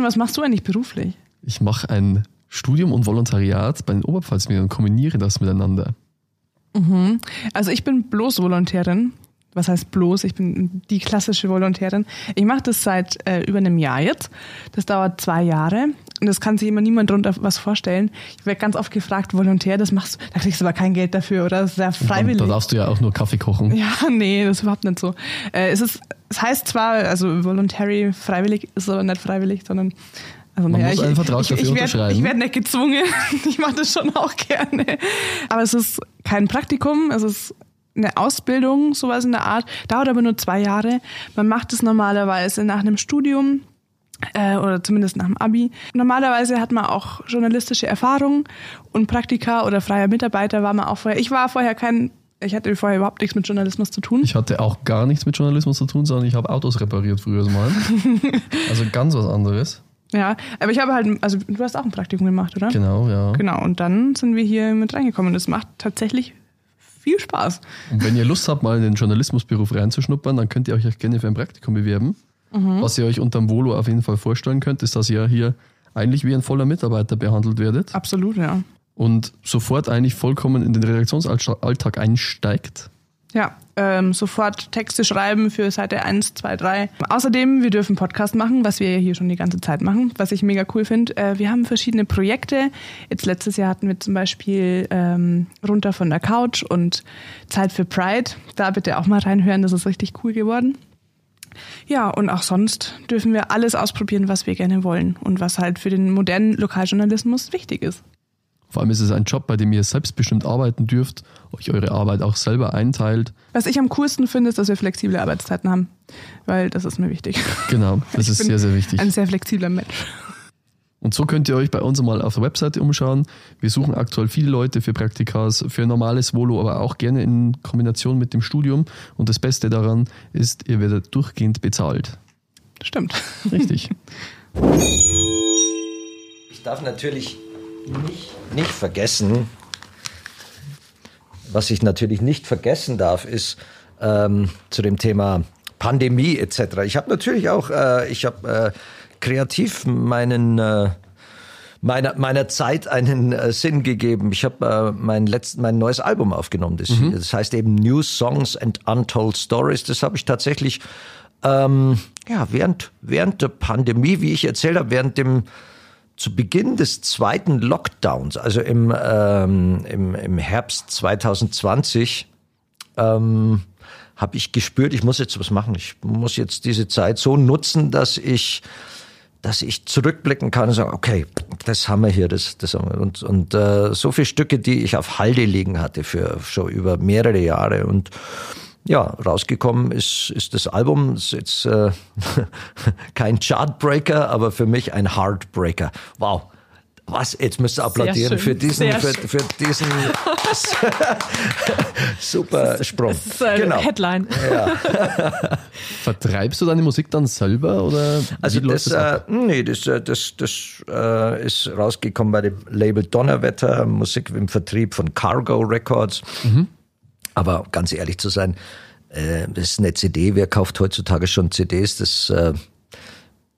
Was machst du eigentlich beruflich? Ich mache ein Studium und Volontariat bei den Oberpfalzmedien und kombiniere das miteinander. Mhm. Also ich bin bloß Volontärin. Was heißt bloß? Ich bin die klassische Volontärin. Ich mache das seit äh, über einem Jahr jetzt. Das dauert zwei Jahre. Und das kann sich immer niemand darunter was vorstellen. Ich werde ganz oft gefragt, Volontär, das machst du, da kriegst du aber kein Geld dafür oder das ist ja freiwillig. Da darfst du ja auch nur Kaffee kochen. Ja, nee, das ist überhaupt nicht so. Äh, es, ist, es heißt zwar, also voluntary, freiwillig, ist aber nicht freiwillig, sondern also, Man naja, muss einen Vertrag dafür ich, ich unterschreiben. Werd, ich werde nicht gezwungen. Ich mache das schon auch gerne. Aber es ist kein Praktikum, es ist eine Ausbildung, sowas in der Art. Dauert aber nur zwei Jahre. Man macht es normalerweise nach einem Studium äh, oder zumindest nach dem Abi. Normalerweise hat man auch journalistische Erfahrung und Praktika oder freier Mitarbeiter war man auch vorher. Ich war vorher kein ich hatte vorher überhaupt nichts mit Journalismus zu tun. Ich hatte auch gar nichts mit Journalismus zu tun, sondern ich habe Autos repariert früher mal. also ganz was anderes. Ja, aber ich habe halt, also du hast auch ein Praktikum gemacht, oder? Genau, ja. Genau, und dann sind wir hier mit reingekommen es macht tatsächlich viel Spaß. Und wenn ihr Lust habt, mal in den Journalismusberuf reinzuschnuppern, dann könnt ihr euch gerne für ein Praktikum bewerben. Mhm. Was ihr euch unterm Volo auf jeden Fall vorstellen könnt, ist, dass ihr hier eigentlich wie ein voller Mitarbeiter behandelt werdet. Absolut, ja. Und sofort eigentlich vollkommen in den Redaktionsalltag einsteigt. Ja, ähm, sofort Texte schreiben für Seite 1, 2, 3. Außerdem, wir dürfen Podcast machen, was wir hier schon die ganze Zeit machen, was ich mega cool finde. Äh, wir haben verschiedene Projekte. Jetzt letztes Jahr hatten wir zum Beispiel ähm, Runter von der Couch und Zeit für Pride. Da bitte auch mal reinhören, das ist richtig cool geworden. Ja, und auch sonst dürfen wir alles ausprobieren, was wir gerne wollen und was halt für den modernen Lokaljournalismus wichtig ist. Vor allem ist es ein Job, bei dem ihr selbstbestimmt arbeiten dürft, euch eure Arbeit auch selber einteilt. Was ich am coolsten finde, ist, dass wir flexible Arbeitszeiten haben, weil das ist mir wichtig. Genau, das ist sehr, sehr wichtig. Ein sehr flexibler Mensch. Und so könnt ihr euch bei uns mal auf der Webseite umschauen. Wir suchen aktuell viele Leute für Praktikas, für normales Volo, aber auch gerne in Kombination mit dem Studium. Und das Beste daran ist, ihr werdet durchgehend bezahlt. Stimmt. Richtig. Ich darf natürlich nicht, nicht vergessen, was ich natürlich nicht vergessen darf, ist ähm, zu dem Thema Pandemie etc. Ich habe natürlich auch, äh, ich habe äh, kreativ meinen äh, meiner, meiner Zeit einen äh, Sinn gegeben. Ich habe äh, mein letzten, mein neues Album aufgenommen. Das, mhm. das heißt eben New Songs and Untold Stories. Das habe ich tatsächlich ähm, ja während während der Pandemie, wie ich erzählt habe, während dem zu Beginn des zweiten Lockdowns, also im, ähm, im, im Herbst 2020, ähm, habe ich gespürt, ich muss jetzt was machen. Ich muss jetzt diese Zeit so nutzen, dass ich, dass ich zurückblicken kann und sagen, okay, das haben wir hier, das, das haben wir. Und, und äh, so viele Stücke, die ich auf Halde liegen hatte für schon über mehrere Jahre und ja, rausgekommen ist, ist das Album. Ist jetzt äh, kein Chartbreaker, aber für mich ein Heartbreaker. Wow. Was? Jetzt müsst ihr applaudieren für diesen, für, für, diesen super Sprung. Das ist eine genau. Headline. Ja. Vertreibst du deine Musik dann selber oder? Also das, das äh, nee, das, äh, das, das äh, ist rausgekommen bei dem Label Donnerwetter, Musik im Vertrieb von Cargo Records. Mhm. Aber ganz ehrlich zu sein, äh, das ist eine CD. Wer kauft heutzutage schon CDs? Das äh,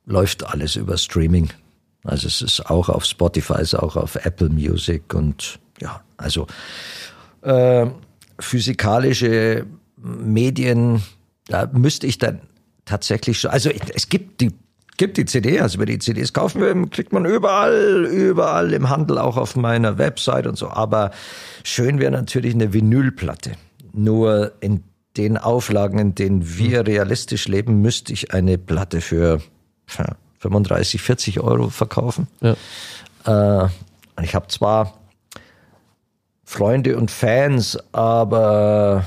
läuft alles über Streaming. Also es ist auch auf Spotify, es ist auch auf Apple Music und ja, also äh, physikalische Medien, da müsste ich dann tatsächlich schon, also es gibt die gibt die CD, also wer die CDs kaufen will, kriegt man überall, überall im Handel, auch auf meiner Website und so. Aber schön wäre natürlich eine Vinylplatte. Nur in den Auflagen, in denen wir realistisch leben, müsste ich eine Platte für 35, 40 Euro verkaufen. Ja. Äh, ich habe zwar Freunde und Fans, aber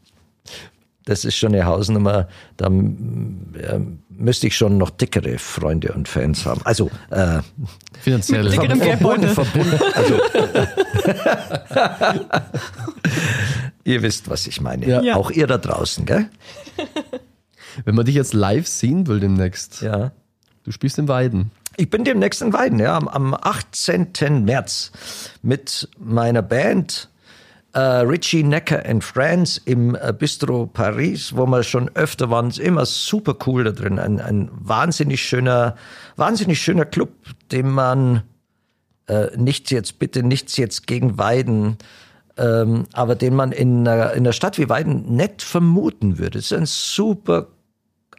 das ist schon eine Hausnummer. Da äh, müsste ich schon noch dickere Freunde und Fans haben. Also äh, finanziell verbunden, verbunden. Also, ihr wisst, was ich meine. Ja. Auch ihr da draußen, gell? Wenn man dich jetzt live sehen will demnächst. Ja. Du spielst in Weiden. Ich bin demnächst in Weiden, ja, am, am 18. März mit meiner Band äh, Richie Necker in France im äh, Bistro Paris, wo wir schon öfter waren, ist immer super cool da drin. Ein, ein wahnsinnig schöner, wahnsinnig schöner Club, den man äh, nichts jetzt, bitte nichts jetzt gegen Weiden, ähm, aber den man in einer, in einer Stadt wie Weiden nicht vermuten würde. Es ist ein super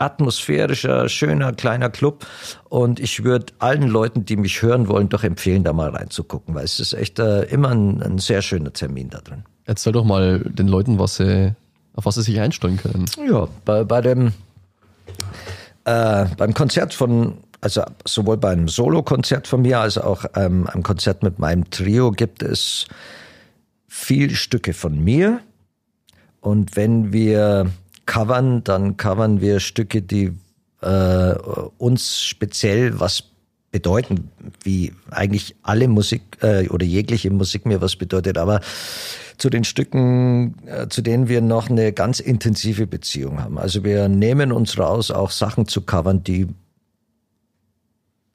atmosphärischer, schöner, kleiner Club. Und ich würde allen Leuten, die mich hören wollen, doch empfehlen, da mal reinzugucken, weil es ist echt äh, immer ein, ein, sehr schöner Termin da drin. Erzähl doch mal den Leuten, was sie, auf was sie sich einstellen können. Ja, bei, bei dem äh, beim Konzert von also sowohl beim Solo-Konzert von mir als auch ähm, einem Konzert mit meinem Trio gibt es viele Stücke von mir. Und wenn wir covern, dann covern wir Stücke, die äh, uns speziell was bedeuten, wie eigentlich alle Musik äh, oder jegliche Musik mir was bedeutet. Aber zu den Stücken, äh, zu denen wir noch eine ganz intensive Beziehung haben. Also wir nehmen uns raus, auch Sachen zu covern, die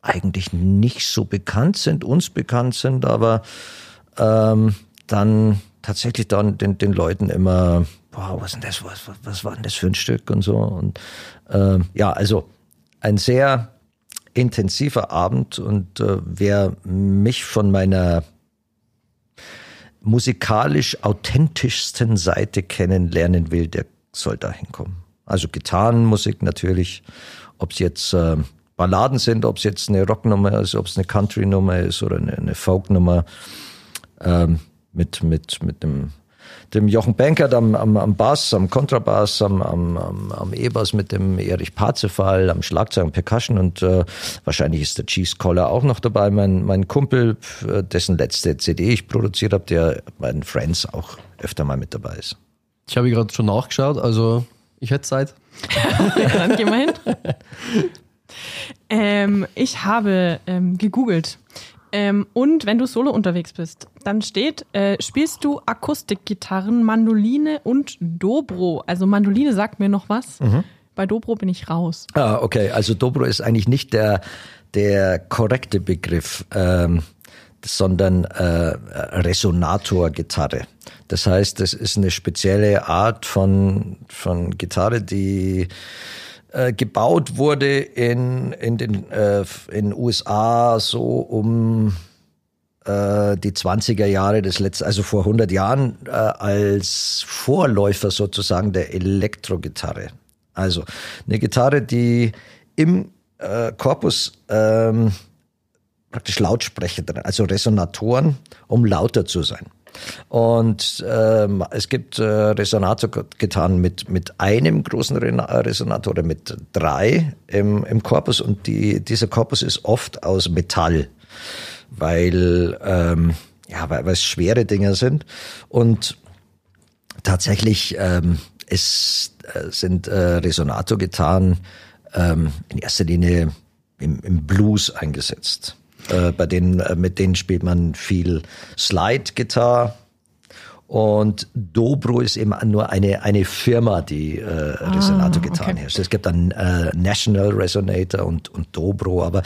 eigentlich nicht so bekannt sind, uns bekannt sind, aber ähm, dann tatsächlich dann den, den Leuten immer wow, was, denn das, was, was war denn das für ein Stück und so. Und äh, ja, also ein sehr intensiver Abend und äh, wer mich von meiner musikalisch authentischsten Seite kennenlernen will, der soll da hinkommen. Also Gitarrenmusik natürlich, ob es jetzt äh, Balladen sind, ob es jetzt eine Rocknummer ist, ob es eine Country-Nummer ist oder eine, eine Folk-Nummer ähm, mit, mit, mit einem dem Jochen Bankert am, am, am Bass, am Kontrabass, am, am, am, am E-Bass mit dem Erich Parzefall, am Schlagzeug und Percussion und äh, wahrscheinlich ist der Cheese Collar auch noch dabei, mein, mein Kumpel, dessen letzte CD ich produziert habe, der bei den Friends auch öfter mal mit dabei ist. Ich habe gerade schon nachgeschaut, also ich hätte Zeit. Dann gehen wir hin. ähm, ich habe ähm, gegoogelt. Ähm, und wenn du solo unterwegs bist, dann steht, äh, spielst du Akustikgitarren, Mandoline und Dobro. Also Mandoline sagt mir noch was. Mhm. Bei Dobro bin ich raus. Ah, okay. Also Dobro ist eigentlich nicht der, der korrekte Begriff, ähm, sondern äh, Resonator-Gitarre. Das heißt, das ist eine spezielle Art von, von Gitarre, die äh, gebaut wurde in, in den äh, in USA so um äh, die 20er Jahre des letzten, also vor 100 Jahren äh, als Vorläufer sozusagen der Elektrogitarre. Also eine Gitarre, die im äh, Korpus ähm, praktisch Lautsprecher drin, also Resonatoren, um lauter zu sein. Und ähm, es gibt äh, Resonatorgitarren mit, mit einem großen Resonator oder mit drei im, im Korpus und die, dieser Korpus ist oft aus Metall, weil, ähm, ja, weil, weil es schwere Dinger sind. Und tatsächlich ähm, es äh, sind äh, Resonatorgitarren ähm, in erster Linie im, im Blues eingesetzt. Äh, bei denen, äh, mit denen spielt man viel Slide-Gitarre. Und Dobro ist eben nur eine, eine Firma, die äh, Resonator-Gitarren ah, okay. herstellt. Es gibt dann äh, National Resonator und, und Dobro, aber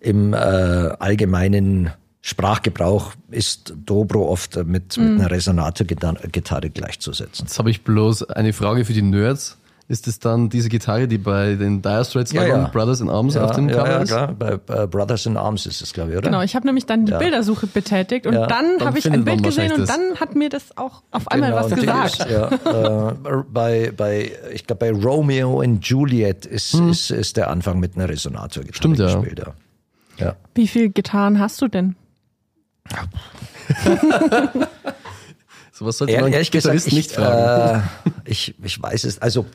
im äh, allgemeinen Sprachgebrauch ist Dobro oft mit, mm. mit einer Resonator-Gitarre gleichzusetzen. Jetzt habe ich bloß eine Frage für die Nerds. Ist es dann diese Gitarre, die bei den Dire Straits ja, ja. Brothers in Arms ja, auf dem Cover ja, ist? Ja. Bei, bei Brothers in Arms ist es, glaube ich, oder? Genau, ich habe nämlich dann die Bildersuche betätigt und dann, dann habe ich ein Bild gesehen und dann hat mir das auch auf einmal genau, was gesagt. Ja, äh, bei, bei, ich glaube, bei Romeo and Juliet ist, hm. ist, ist der Anfang mit einer Resonator-Gitarre Stimmt, gespielt. Ja. Ja. Wie viele Gitarren hast du denn? so was sollte man ehrlich gesagt, ich, nicht fragen. Äh, ich, ich weiß es, also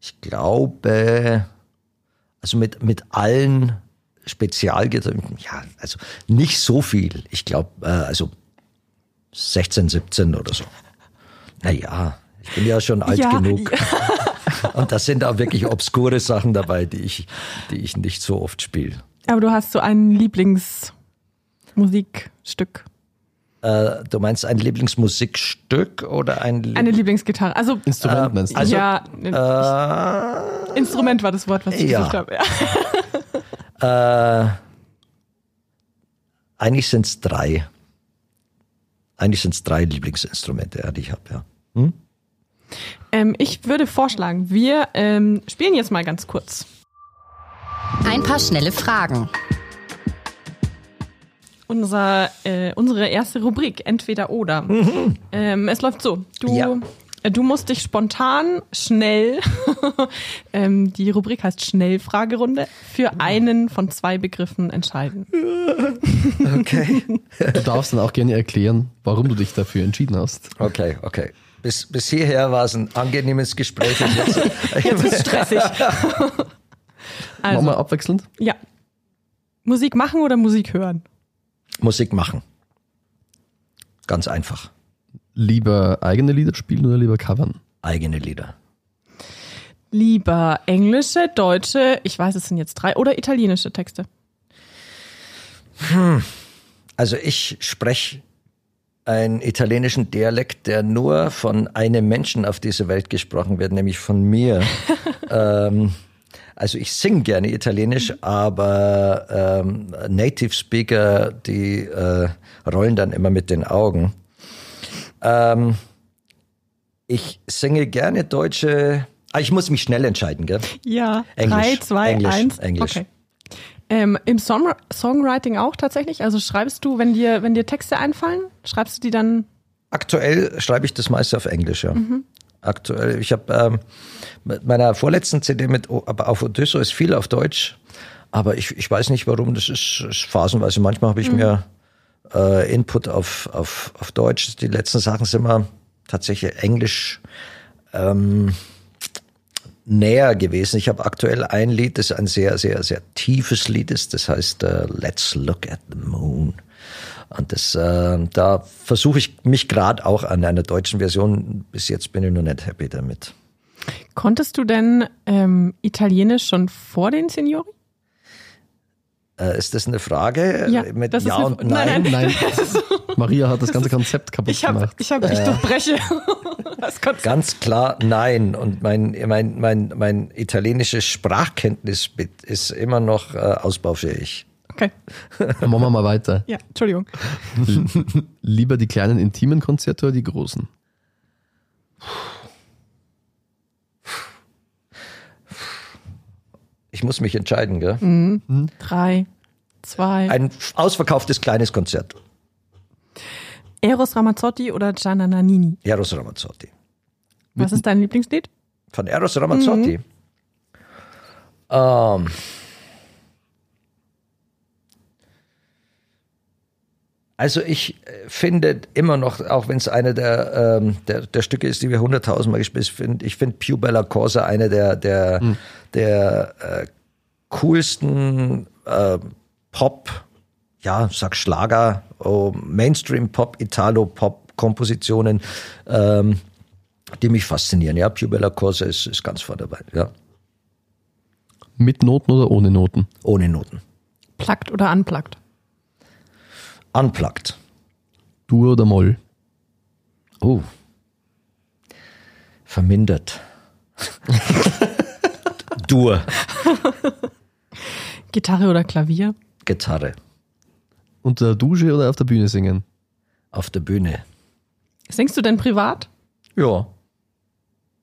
ich glaube, also mit, mit allen Spezialgitarren, ja, also nicht so viel. Ich glaube, äh, also 16, 17 oder so. Naja, ich bin ja schon alt ja, genug. Ja. Und das sind auch wirklich obskure Sachen dabei, die ich, die ich nicht so oft spiele. Aber du hast so ein Lieblingsmusikstück. Äh, du meinst ein Lieblingsmusikstück oder ein Lieb Eine Lieblingsgitarre. Also Instrument meinst du? Also, ja, äh, Instrument war das Wort, was ich ja. gesucht habe. Ja. Äh, eigentlich sind es drei. eigentlich sind es drei Lieblingsinstrumente, die ich habe, ja. Ähm, ich würde vorschlagen, wir ähm, spielen jetzt mal ganz kurz. Ein paar schnelle Fragen. Unser, äh, unsere erste Rubrik, entweder oder. Ähm, es läuft so. Du, Ja. äh, du musst dich spontan, schnell, ähm, die Rubrik heißt Schnellfragerunde, für einen von zwei Begriffen entscheiden. Okay. Du darfst dann auch gerne erklären, warum du dich dafür entschieden hast. Okay, okay. Bis, bis hierher war es ein angenehmes Gespräch. Und jetzt, Jetzt ist stressig. Machen Also, wir abwechselnd. ja. Musik machen oder Musik hören? Musik machen. Ganz einfach. Lieber eigene Lieder spielen oder lieber covern? Eigene Lieder. Lieber englische, deutsche, ich weiß, es sind jetzt drei, oder italienische Texte. Also ich spreche einen italienischen Dialekt, der nur von einem Menschen auf dieser Welt gesprochen wird, nämlich von mir. ähm, also ich singe gerne Italienisch, aber ähm, Native Speaker, die äh, rollen dann immer mit den Augen. Ähm, ich singe gerne deutsche. Ah, ich muss mich schnell entscheiden, gell? Ja. Englisch, Drei, zwei, Englisch, eins. Englisch. Okay. Ähm, Im Song Songwriting auch tatsächlich? Also schreibst du, wenn dir, wenn dir Texte einfallen, schreibst du die dann? Aktuell schreibe ich das meiste auf Englisch, ja. Aktuell, ich habe ähm, mit meiner vorletzten CD mit, aber auf Odysseus ist viel auf Deutsch, aber ich, ich weiß nicht warum, das ist, ist phasenweise. Manchmal habe ich mir äh, Input auf, auf, auf Deutsch. Die letzten Sachen sind immer tatsächlich Englisch ähm, näher gewesen. Ich habe aktuell ein Lied, das ein sehr, sehr, sehr tiefes Lied ist. Das heißt äh, Let's Look at the. Und das, äh, da versuche ich mich gerade auch an einer deutschen Version. Bis jetzt bin ich noch nicht happy damit. Konntest du denn ähm, Italienisch schon vor den Seniori? Äh, ist das eine Frage Ja, mit das ist Ja eine- und nein, Nein? nein. Nein, Maria hat das ganze Konzept kaputt Ich habe, gemacht. ich habe, ich durchbreche das Konzept. Ganz klar nein. Und mein, mein, mein, mein italienisches Sprachkenntnis ist immer noch äh, ausbaufähig. Okay, Machen wir mal weiter. ja, Entschuldigung. Lieber die kleinen intimen Konzerte oder die großen? Ich muss mich entscheiden, gell? Drei, zwei. Ein ausverkauftes kleines Konzert. Eros Ramazzotti oder Gianna Nannini? Eros Ramazzotti. Was ist dein Lieblingslied? Von Eros Ramazzotti. Ähm, also ich äh, finde immer noch, auch wenn es eine der, ähm, der, der Stücke ist, die wir hunderttausendmal gespielt haben, ich finde Più Bella Cosa eine der, der, der äh, coolsten äh, Pop, ja, sag Schlager, oh, Mainstream-Pop, Italo-Pop-Kompositionen, ähm, die mich faszinieren. Ja, Più Bella Cosa ist, ist ganz vorne dabei, ja. Mit Noten oder ohne Noten? Ohne Noten. Plugged oder unplugged? Unplugged. Dur oder Moll? Oh. Vermindert. Dur. Gitarre oder Klavier? Gitarre. Unter der Dusche oder auf der Bühne singen? Auf der Bühne. Singst du denn privat? Ja.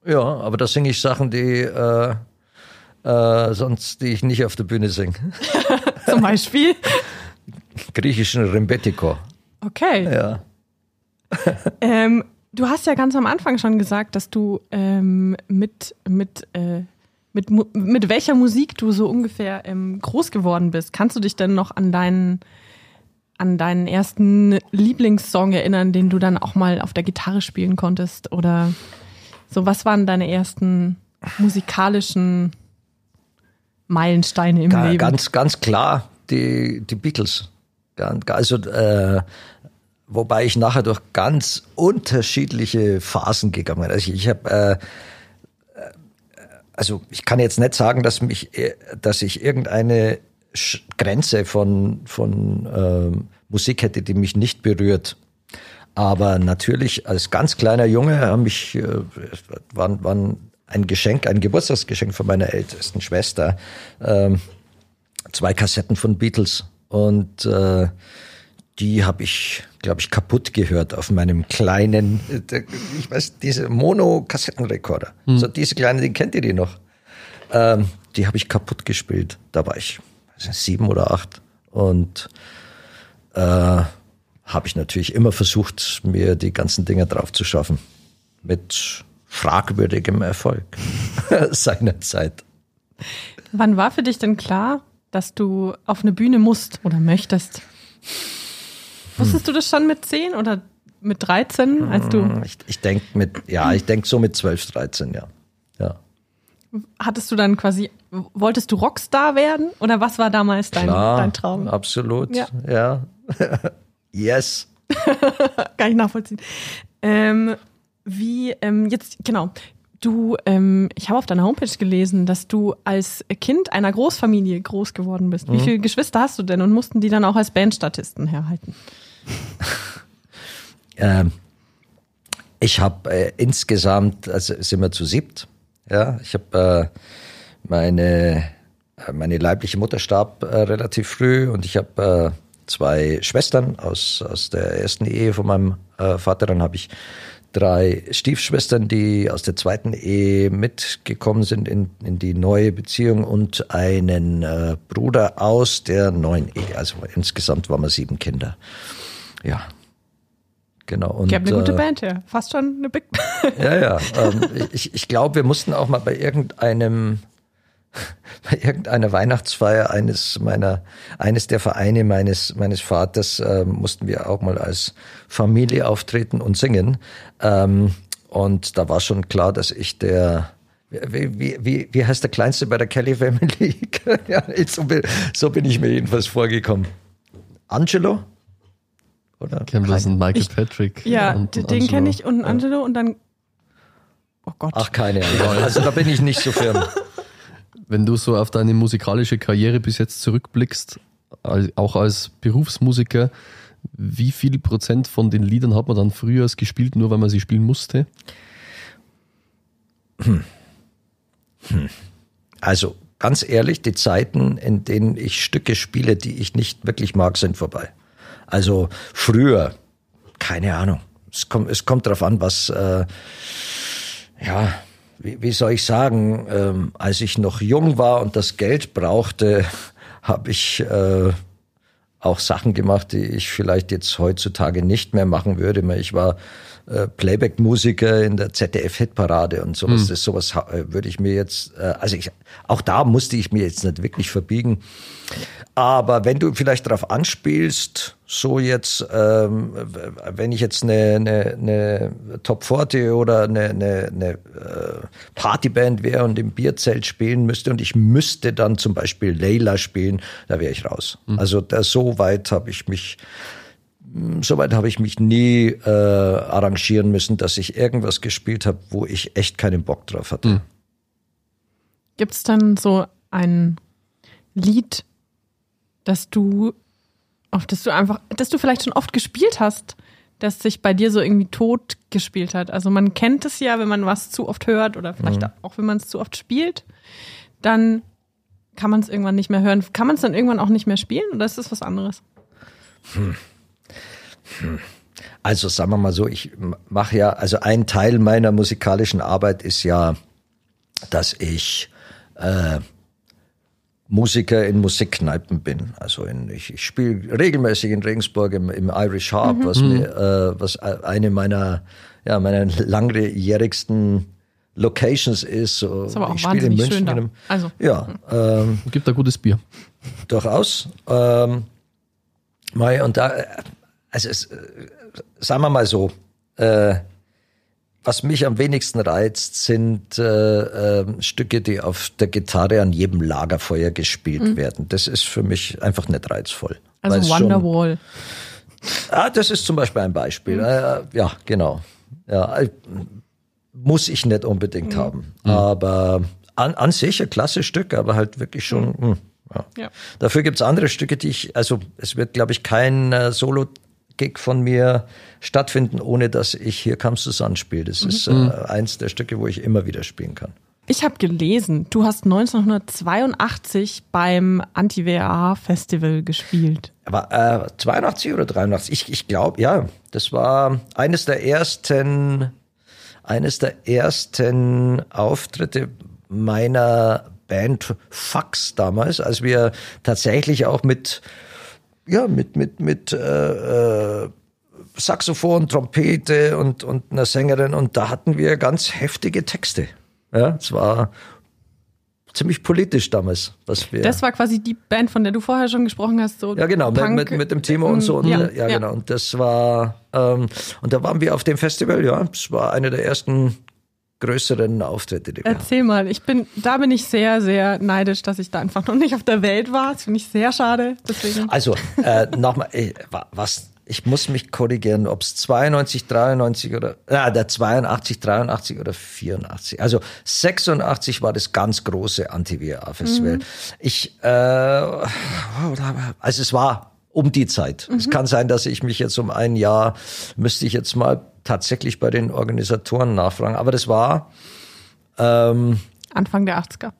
Ja, aber da singe ich Sachen, die äh, äh, sonst, die ich nicht auf der Bühne singe. Zum Beispiel? Griechischen Rembetiko. Okay. Ja. Ähm, du hast ja ganz am Anfang schon gesagt, dass du ähm, mit, mit, äh, mit, mit welcher Musik du so ungefähr ähm, groß geworden bist. Kannst du dich denn noch an deinen, an deinen ersten Lieblingssong erinnern, den du dann auch mal auf der Gitarre spielen konntest? Oder so, was waren deine ersten musikalischen Meilensteine im Ga- Leben? Ganz, ganz klar die, die Beatles. Also, äh, wobei ich nachher durch ganz unterschiedliche Phasen gegangen bin. Also ich, ich habe, äh, äh, also ich kann jetzt nicht sagen, dass mich, äh, dass ich irgendeine Grenze von von ähm, Musik hätte, die mich nicht berührt. Aber natürlich als ganz kleiner Junge haben mich äh, waren, waren ein Geschenk, ein Geburtstagsgeschenk von meiner ältesten Schwester. Ähm, zwei Kassetten von Beatles und äh, die habe ich, glaube ich, kaputt gehört auf meinem kleinen, äh, ich weiß, diese Mono-Kassettenrekorder. Mhm. So diese kleinen, die kennt ihr die noch? Ähm, die habe ich kaputt gespielt. Da war ich also sieben oder acht. Und äh, habe ich natürlich immer versucht, mir die ganzen Dinger drauf zu schaffen. Mit fragwürdigem Erfolg seinerzeit. Wann war für dich denn klar, dass du auf eine Bühne musst oder möchtest? Wusstest du das schon mit 10 oder mit 13, als du. Hm, ich, ich denke mit, ja, ich denke so mit 12, 13, ja. ja. Hattest du dann quasi, wolltest du Rockstar werden oder was war damals dein, Klar, dein Traum? Absolut, ja. ja. yes. Kann ich nachvollziehen. Ähm, wie, ähm, jetzt, genau. Du, ähm, ich habe auf deiner Homepage gelesen, dass du als Kind einer Großfamilie groß geworden bist. Wie mhm. viele Geschwister hast du denn und mussten die dann auch als Bandstatisten herhalten? ähm, ich habe äh, insgesamt, also sind wir zu siebt. Ja, ich habe äh, meine äh, meine leibliche Mutter starb äh, relativ früh und ich habe äh, zwei Schwestern aus aus der ersten Ehe von meinem äh, Vater. Dann habe ich drei Stiefschwestern, die aus der zweiten Ehe mitgekommen sind in, in die neue Beziehung und einen äh, Bruder aus der neuen Ehe. Also insgesamt waren wir sieben Kinder. Ja. Genau. Und, ich habe eine gute äh, Band, ja. Fast schon eine Big Band. Ja, ja. Ähm, ich ich glaube, wir mussten auch mal bei irgendeinem bei irgendeiner Weihnachtsfeier eines meiner, eines der Vereine meines, meines Vaters äh, mussten wir auch mal als Familie auftreten und singen. Ähm, und da war schon klar, dass ich der, wie, wie, wie, wie heißt der Kleinste bei der Kelly Family? ja, so, bin, so bin ich mir jedenfalls vorgekommen. Angelo? Oder? Ich kenne bloß einen Michael ich, Patrick. Ja, den kenne ich und Angelo und dann. Oh Gott. Ach, keine Ahnung. Also da bin ich nicht so firm. Wenn du so auf deine musikalische Karriere bis jetzt zurückblickst, auch als Berufsmusiker, wie viel Prozent von den Liedern hat man dann früher gespielt, nur weil man sie spielen musste? Hm. Hm. Also ganz ehrlich, die Zeiten, in denen ich Stücke spiele, die ich nicht wirklich mag, sind vorbei. Also früher, keine Ahnung. Es kommt, es kommt darauf an, was äh, ja wie, wie soll ich sagen, ähm, als ich noch jung war und das Geld brauchte, habe ich äh, auch Sachen gemacht, die ich vielleicht jetzt heutzutage nicht mehr machen würde. Ich war äh, Playback-Musiker in der ZDF-Hitparade und sowas. Mhm. Das sowas äh, würde ich mir jetzt, äh, also ich, auch da musste ich mir jetzt nicht wirklich verbiegen. Aber wenn du vielleicht darauf anspielst, so jetzt, ähm, wenn ich jetzt eine, eine, eine Top 40 oder eine, eine, eine äh, Partyband wäre und im Bierzelt spielen müsste und ich müsste dann zum Beispiel Layla spielen, da wäre ich raus. Mhm. Also da, so weit habe ich mich so weit habe ich mich nie äh, arrangieren müssen, dass ich irgendwas gespielt habe, wo ich echt keinen Bock drauf hatte. Mhm. Gibt es dann so ein Lied, dass du, auf das du einfach, dass du vielleicht schon oft gespielt hast, das sich bei dir so irgendwie tot gespielt hat. Also man kennt es ja, wenn man was zu oft hört oder vielleicht mhm. auch wenn man es zu oft spielt, dann kann man es irgendwann nicht mehr hören. Kann man es dann irgendwann auch nicht mehr spielen oder ist das was anderes? Hm. Hm. Also sagen wir mal so, ich mache ja, also ein Teil meiner musikalischen Arbeit ist ja, dass ich äh, Musiker in Musikkneipen bin. Also in, ich, ich spiele regelmäßig in Regensburg im, im Irish Harp, mhm. was mir, äh, was eine meiner, ja, meiner langjährigsten Locations ist. So, ist aber auch ich spiele in München. Schön also. Ja. Ähm, Gibt da gutes Bier. Durchaus. Ähm, und da, also es, äh, sagen wir mal so, äh, was mich am wenigsten reizt, sind äh, äh, Stücke, die auf der Gitarre an jedem Lagerfeuer gespielt mhm. werden. Das ist für mich einfach nicht reizvoll. Also Wonderwall. ah, das ist zum Beispiel ein Beispiel. Mhm. Äh, ja, genau. Ja, äh, muss ich nicht unbedingt mhm. haben. Mhm. Aber an, an sich ein klasse Stück, aber halt wirklich schon. Mh, hm, ja. Ja. Dafür gibt's andere Stücke, die ich, also es wird, glaube ich, kein äh, Solo Gig von mir stattfinden, ohne dass ich Hier du an spiele. Das mhm. ist äh, eins der Stücke, wo ich immer wieder spielen kann. Ich habe gelesen, du hast 1982 beim Anti-WAA-Festival gespielt. Aber äh, 82 oder 83? Ich, ich glaube, ja. Das war eines der ersten, eines der ersten Auftritte meiner Band Fax damals, als wir tatsächlich auch mit, ja, mit, mit, mit äh, äh, Saxophon, Trompete und, und einer Sängerin und da hatten wir ganz heftige Texte. Ja, es war ziemlich politisch damals, was wir. Das war quasi die Band, von der du vorher schon gesprochen hast, so. Ja, genau, Punk. Mit, mit dem Timo und so. Und, ja, ja, genau. Und das war, ähm, und da waren wir auf dem Festival, ja. Es war einer der ersten größeren Auftritte. Die Erzähl mal, ich bin, da bin ich sehr, sehr neidisch, dass ich da einfach noch nicht auf der Welt war. Das finde ich sehr schade. Deswegen. Also, äh, nochmal, was ich muss mich korrigieren, ob es 92, 93 oder, ja, der 82, 83 oder 84. Also 86 war das ganz große Anti-WA-Festival. Mhm. Ich, äh, also es war um die Zeit. Mhm. Es kann sein, dass ich mich jetzt um ein Jahr, müsste ich jetzt mal tatsächlich bei den Organisatoren nachfragen. Aber das war ähm, Anfang der 80er.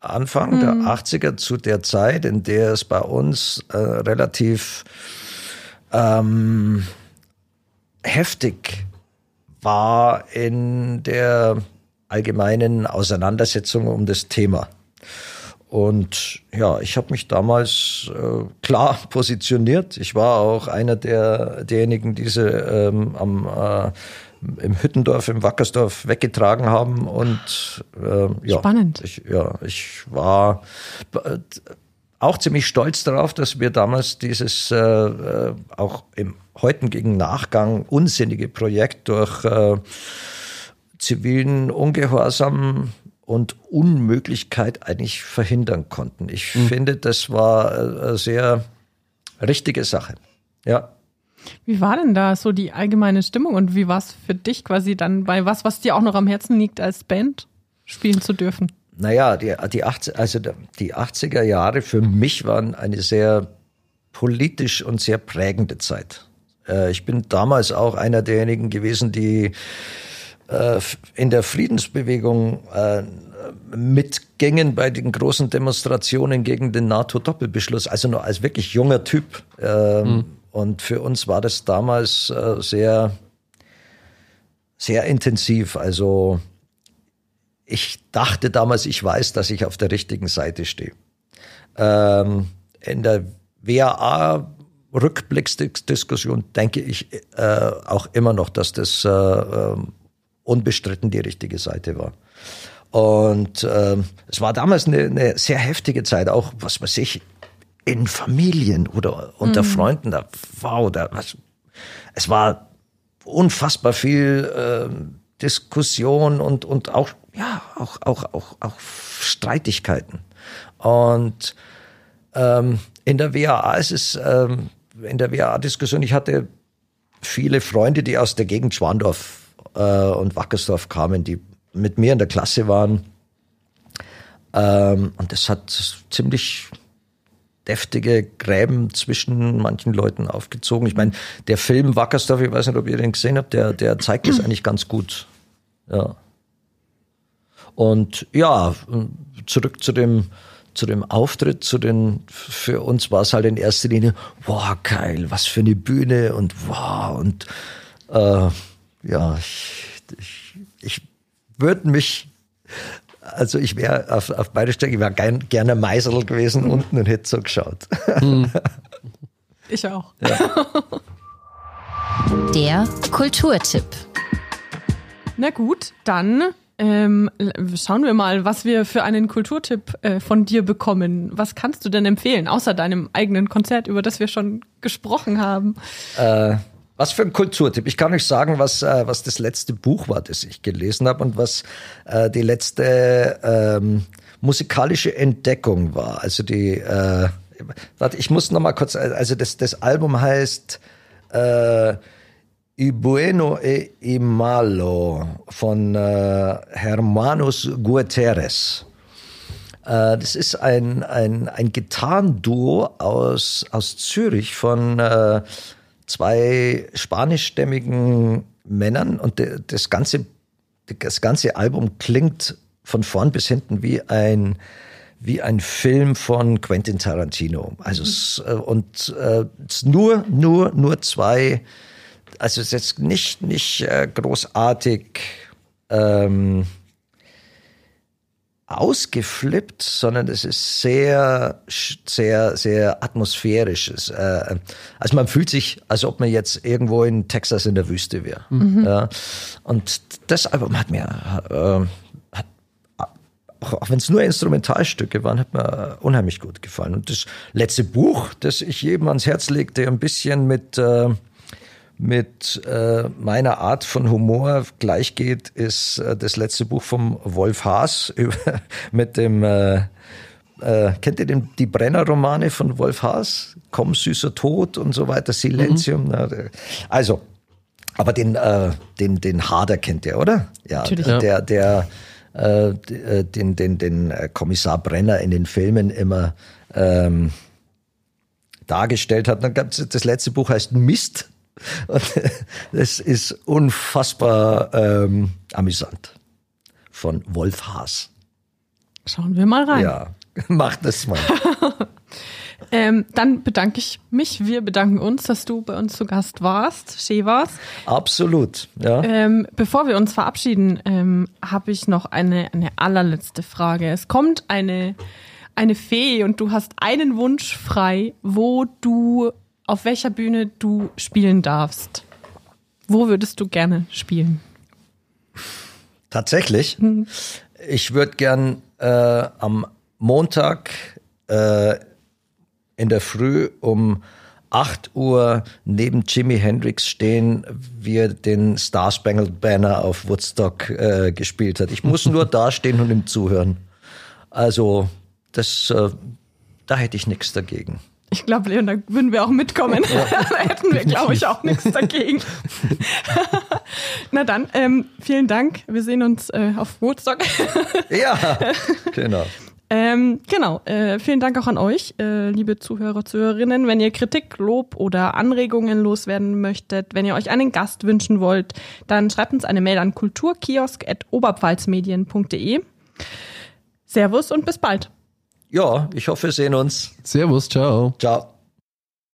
Anfang mhm. der 80er zu der Zeit, in der es bei uns äh, relativ ähm, heftig war in der allgemeinen Auseinandersetzung um das Thema. Und ja, ich habe mich damals äh, klar positioniert. Ich war auch einer der derjenigen, die sie ähm, am äh, im Hüttendorf, im Wackersdorf weggetragen haben. Und äh, ja, spannend. Ich, ja, ich war auch ziemlich stolz darauf, dass wir damals dieses äh, äh, auch im heutigen gegen Nachgang unsinnige Projekt durch äh, zivilen Ungehorsam und Unmöglichkeit eigentlich verhindern konnten. Ich mhm. finde, das war äh, eine sehr richtige Sache. Ja. Wie war denn da so die allgemeine Stimmung und wie war es für dich quasi dann bei was, was dir auch noch am Herzen liegt, als Band spielen zu dürfen? Naja, die, die, 80, also die 80er Jahre für mich waren eine sehr politisch und sehr prägende Zeit. Äh, ich bin damals auch einer derjenigen gewesen, die äh, in der Friedensbewegung äh, mitgingen bei den großen Demonstrationen gegen den NATO-Doppelbeschluss, also nur als wirklich junger Typ. Mhm. Und für uns war das damals sehr, sehr intensiv. Also ich dachte damals, ich weiß, dass ich auf der richtigen Seite stehe. Ähm, in der WAA Rückblicksdiskussion denke ich äh, auch immer noch, dass das äh, äh, unbestritten die richtige Seite war. Und äh, es war damals eine, eine, sehr heftige Zeit, auch was weiß ich, in Familien oder unter mhm. Freunden. Da, wow, da, was, es war unfassbar viel äh, Diskussion und, und auch ja, auch, auch, auch, auch Streitigkeiten. Und ähm, in der WAA ist es, ähm, in der WAA-Diskussion, ich hatte viele Freunde, die aus der Gegend Schwandorf äh, und Wackersdorf kamen, die mit mir in der Klasse waren. Ähm, und das hat ziemlich deftige Gräben zwischen manchen Leuten aufgezogen. Ich meine, der Film Wackersdorf, ich weiß nicht, ob ihr den gesehen habt, der, der zeigt das eigentlich ganz gut. Ja. Und ja, zurück zu dem, zu dem Auftritt, zu den, für uns war es halt in erster Linie, wow, geil, was für eine Bühne und wow, und äh, ja, ich, ich, ich würde mich, also ich wäre auf, auf beide Strecken, ich wäre gern, gerne Meiserl gewesen mhm. unten und hätte so geschaut. Mhm. Ich auch. Ja. Der Kulturtipp. Na gut, dann ähm, schauen wir mal, was wir für einen Kulturtipp äh, von dir bekommen. Was kannst du denn empfehlen, außer deinem eigenen Konzert, über das wir schon gesprochen haben? Äh, was für ein Kulturtipp? Ich kann euch sagen, was, äh, was das letzte Buch war, das ich gelesen habe und was äh, die letzte ähm, musikalische Entdeckung war. Also die, äh, warte, ich muss noch mal kurz, also das, das Album heißt äh, Y bueno e y malo von äh, Hermanos Guterres. Äh, das ist ein, ein, ein Gitarrenduo aus, aus Zürich von äh, zwei spanischstämmigen Männern und de, das ganze das ganze Album klingt von vorn bis hinten wie ein wie ein Film von Quentin Tarantino. Also es, äh, und äh, es nur nur nur zwei. Also es ist jetzt nicht nicht äh, großartig. Ähm, ausgeflippt, sondern es ist sehr, sehr, sehr atmosphärisches. Äh, also man fühlt sich, als ob man jetzt irgendwo in Texas in der Wüste wäre. Mhm. Ja. Und das Album hat mir, äh, hat, auch, auch wenn es nur Instrumentalstücke waren, hat mir unheimlich gut gefallen. Und das letzte Buch, das ich jedem ans Herz legte, ein bisschen mit äh, mit äh, meiner Art von Humor gleichgeht, ist äh, das letzte Buch vom Wolf Haas über, mit dem äh, äh, kennt ihr den, die Brenner-Romane von Wolf Haas? Komm, süßer Tod und so weiter, Silenzium. Mhm. Also, aber den, äh, den, den Hader kennt ihr, oder? Ja, Natürlich. der, der, äh, äh, den, den, den äh, Kommissar Brenner in den Filmen immer ähm, dargestellt hat. Dann gab's, das letzte Buch heißt Mist und das ist unfassbar ähm, amüsant. Von Wolf Haas. Schauen wir mal rein. Ja, mach das mal. ähm, dann bedanke ich mich, wir bedanken uns, dass du bei uns zu Gast warst, Shevas. Absolut, ja. Ähm, bevor wir uns verabschieden, ähm, habe ich noch eine, eine allerletzte Frage. Es kommt eine, eine Fee und du hast einen Wunsch frei, wo du auf welcher Bühne du spielen darfst. Wo würdest du gerne spielen? Tatsächlich. Hm. Ich würde gern äh, am Montag äh, in der Früh um 8 Uhr neben Jimi Hendrix stehen, wie er den Star Spangled Banner auf Woodstock äh, gespielt hat. Ich muss nur dastehen und ihm zuhören. Also, das, äh, da hätte ich nichts dagegen. Ich glaube, Leon, da würden wir auch mitkommen. Ja. da hätten wir, glaube ich, auch nichts dagegen. Na dann, ähm, vielen Dank. Wir sehen uns äh, auf Woodstock. ja, genau. Ähm, genau, äh, vielen Dank auch an euch, äh, liebe Zuhörer, Zuhörerinnen. Wenn ihr Kritik, Lob oder Anregungen loswerden möchtet, wenn ihr euch einen Gast wünschen wollt, dann schreibt uns eine Mail an kulturkiosk.oberpfalzmedien.de. Servus und bis bald. Ja, ich hoffe, wir sehen uns. Servus, ciao. Ciao.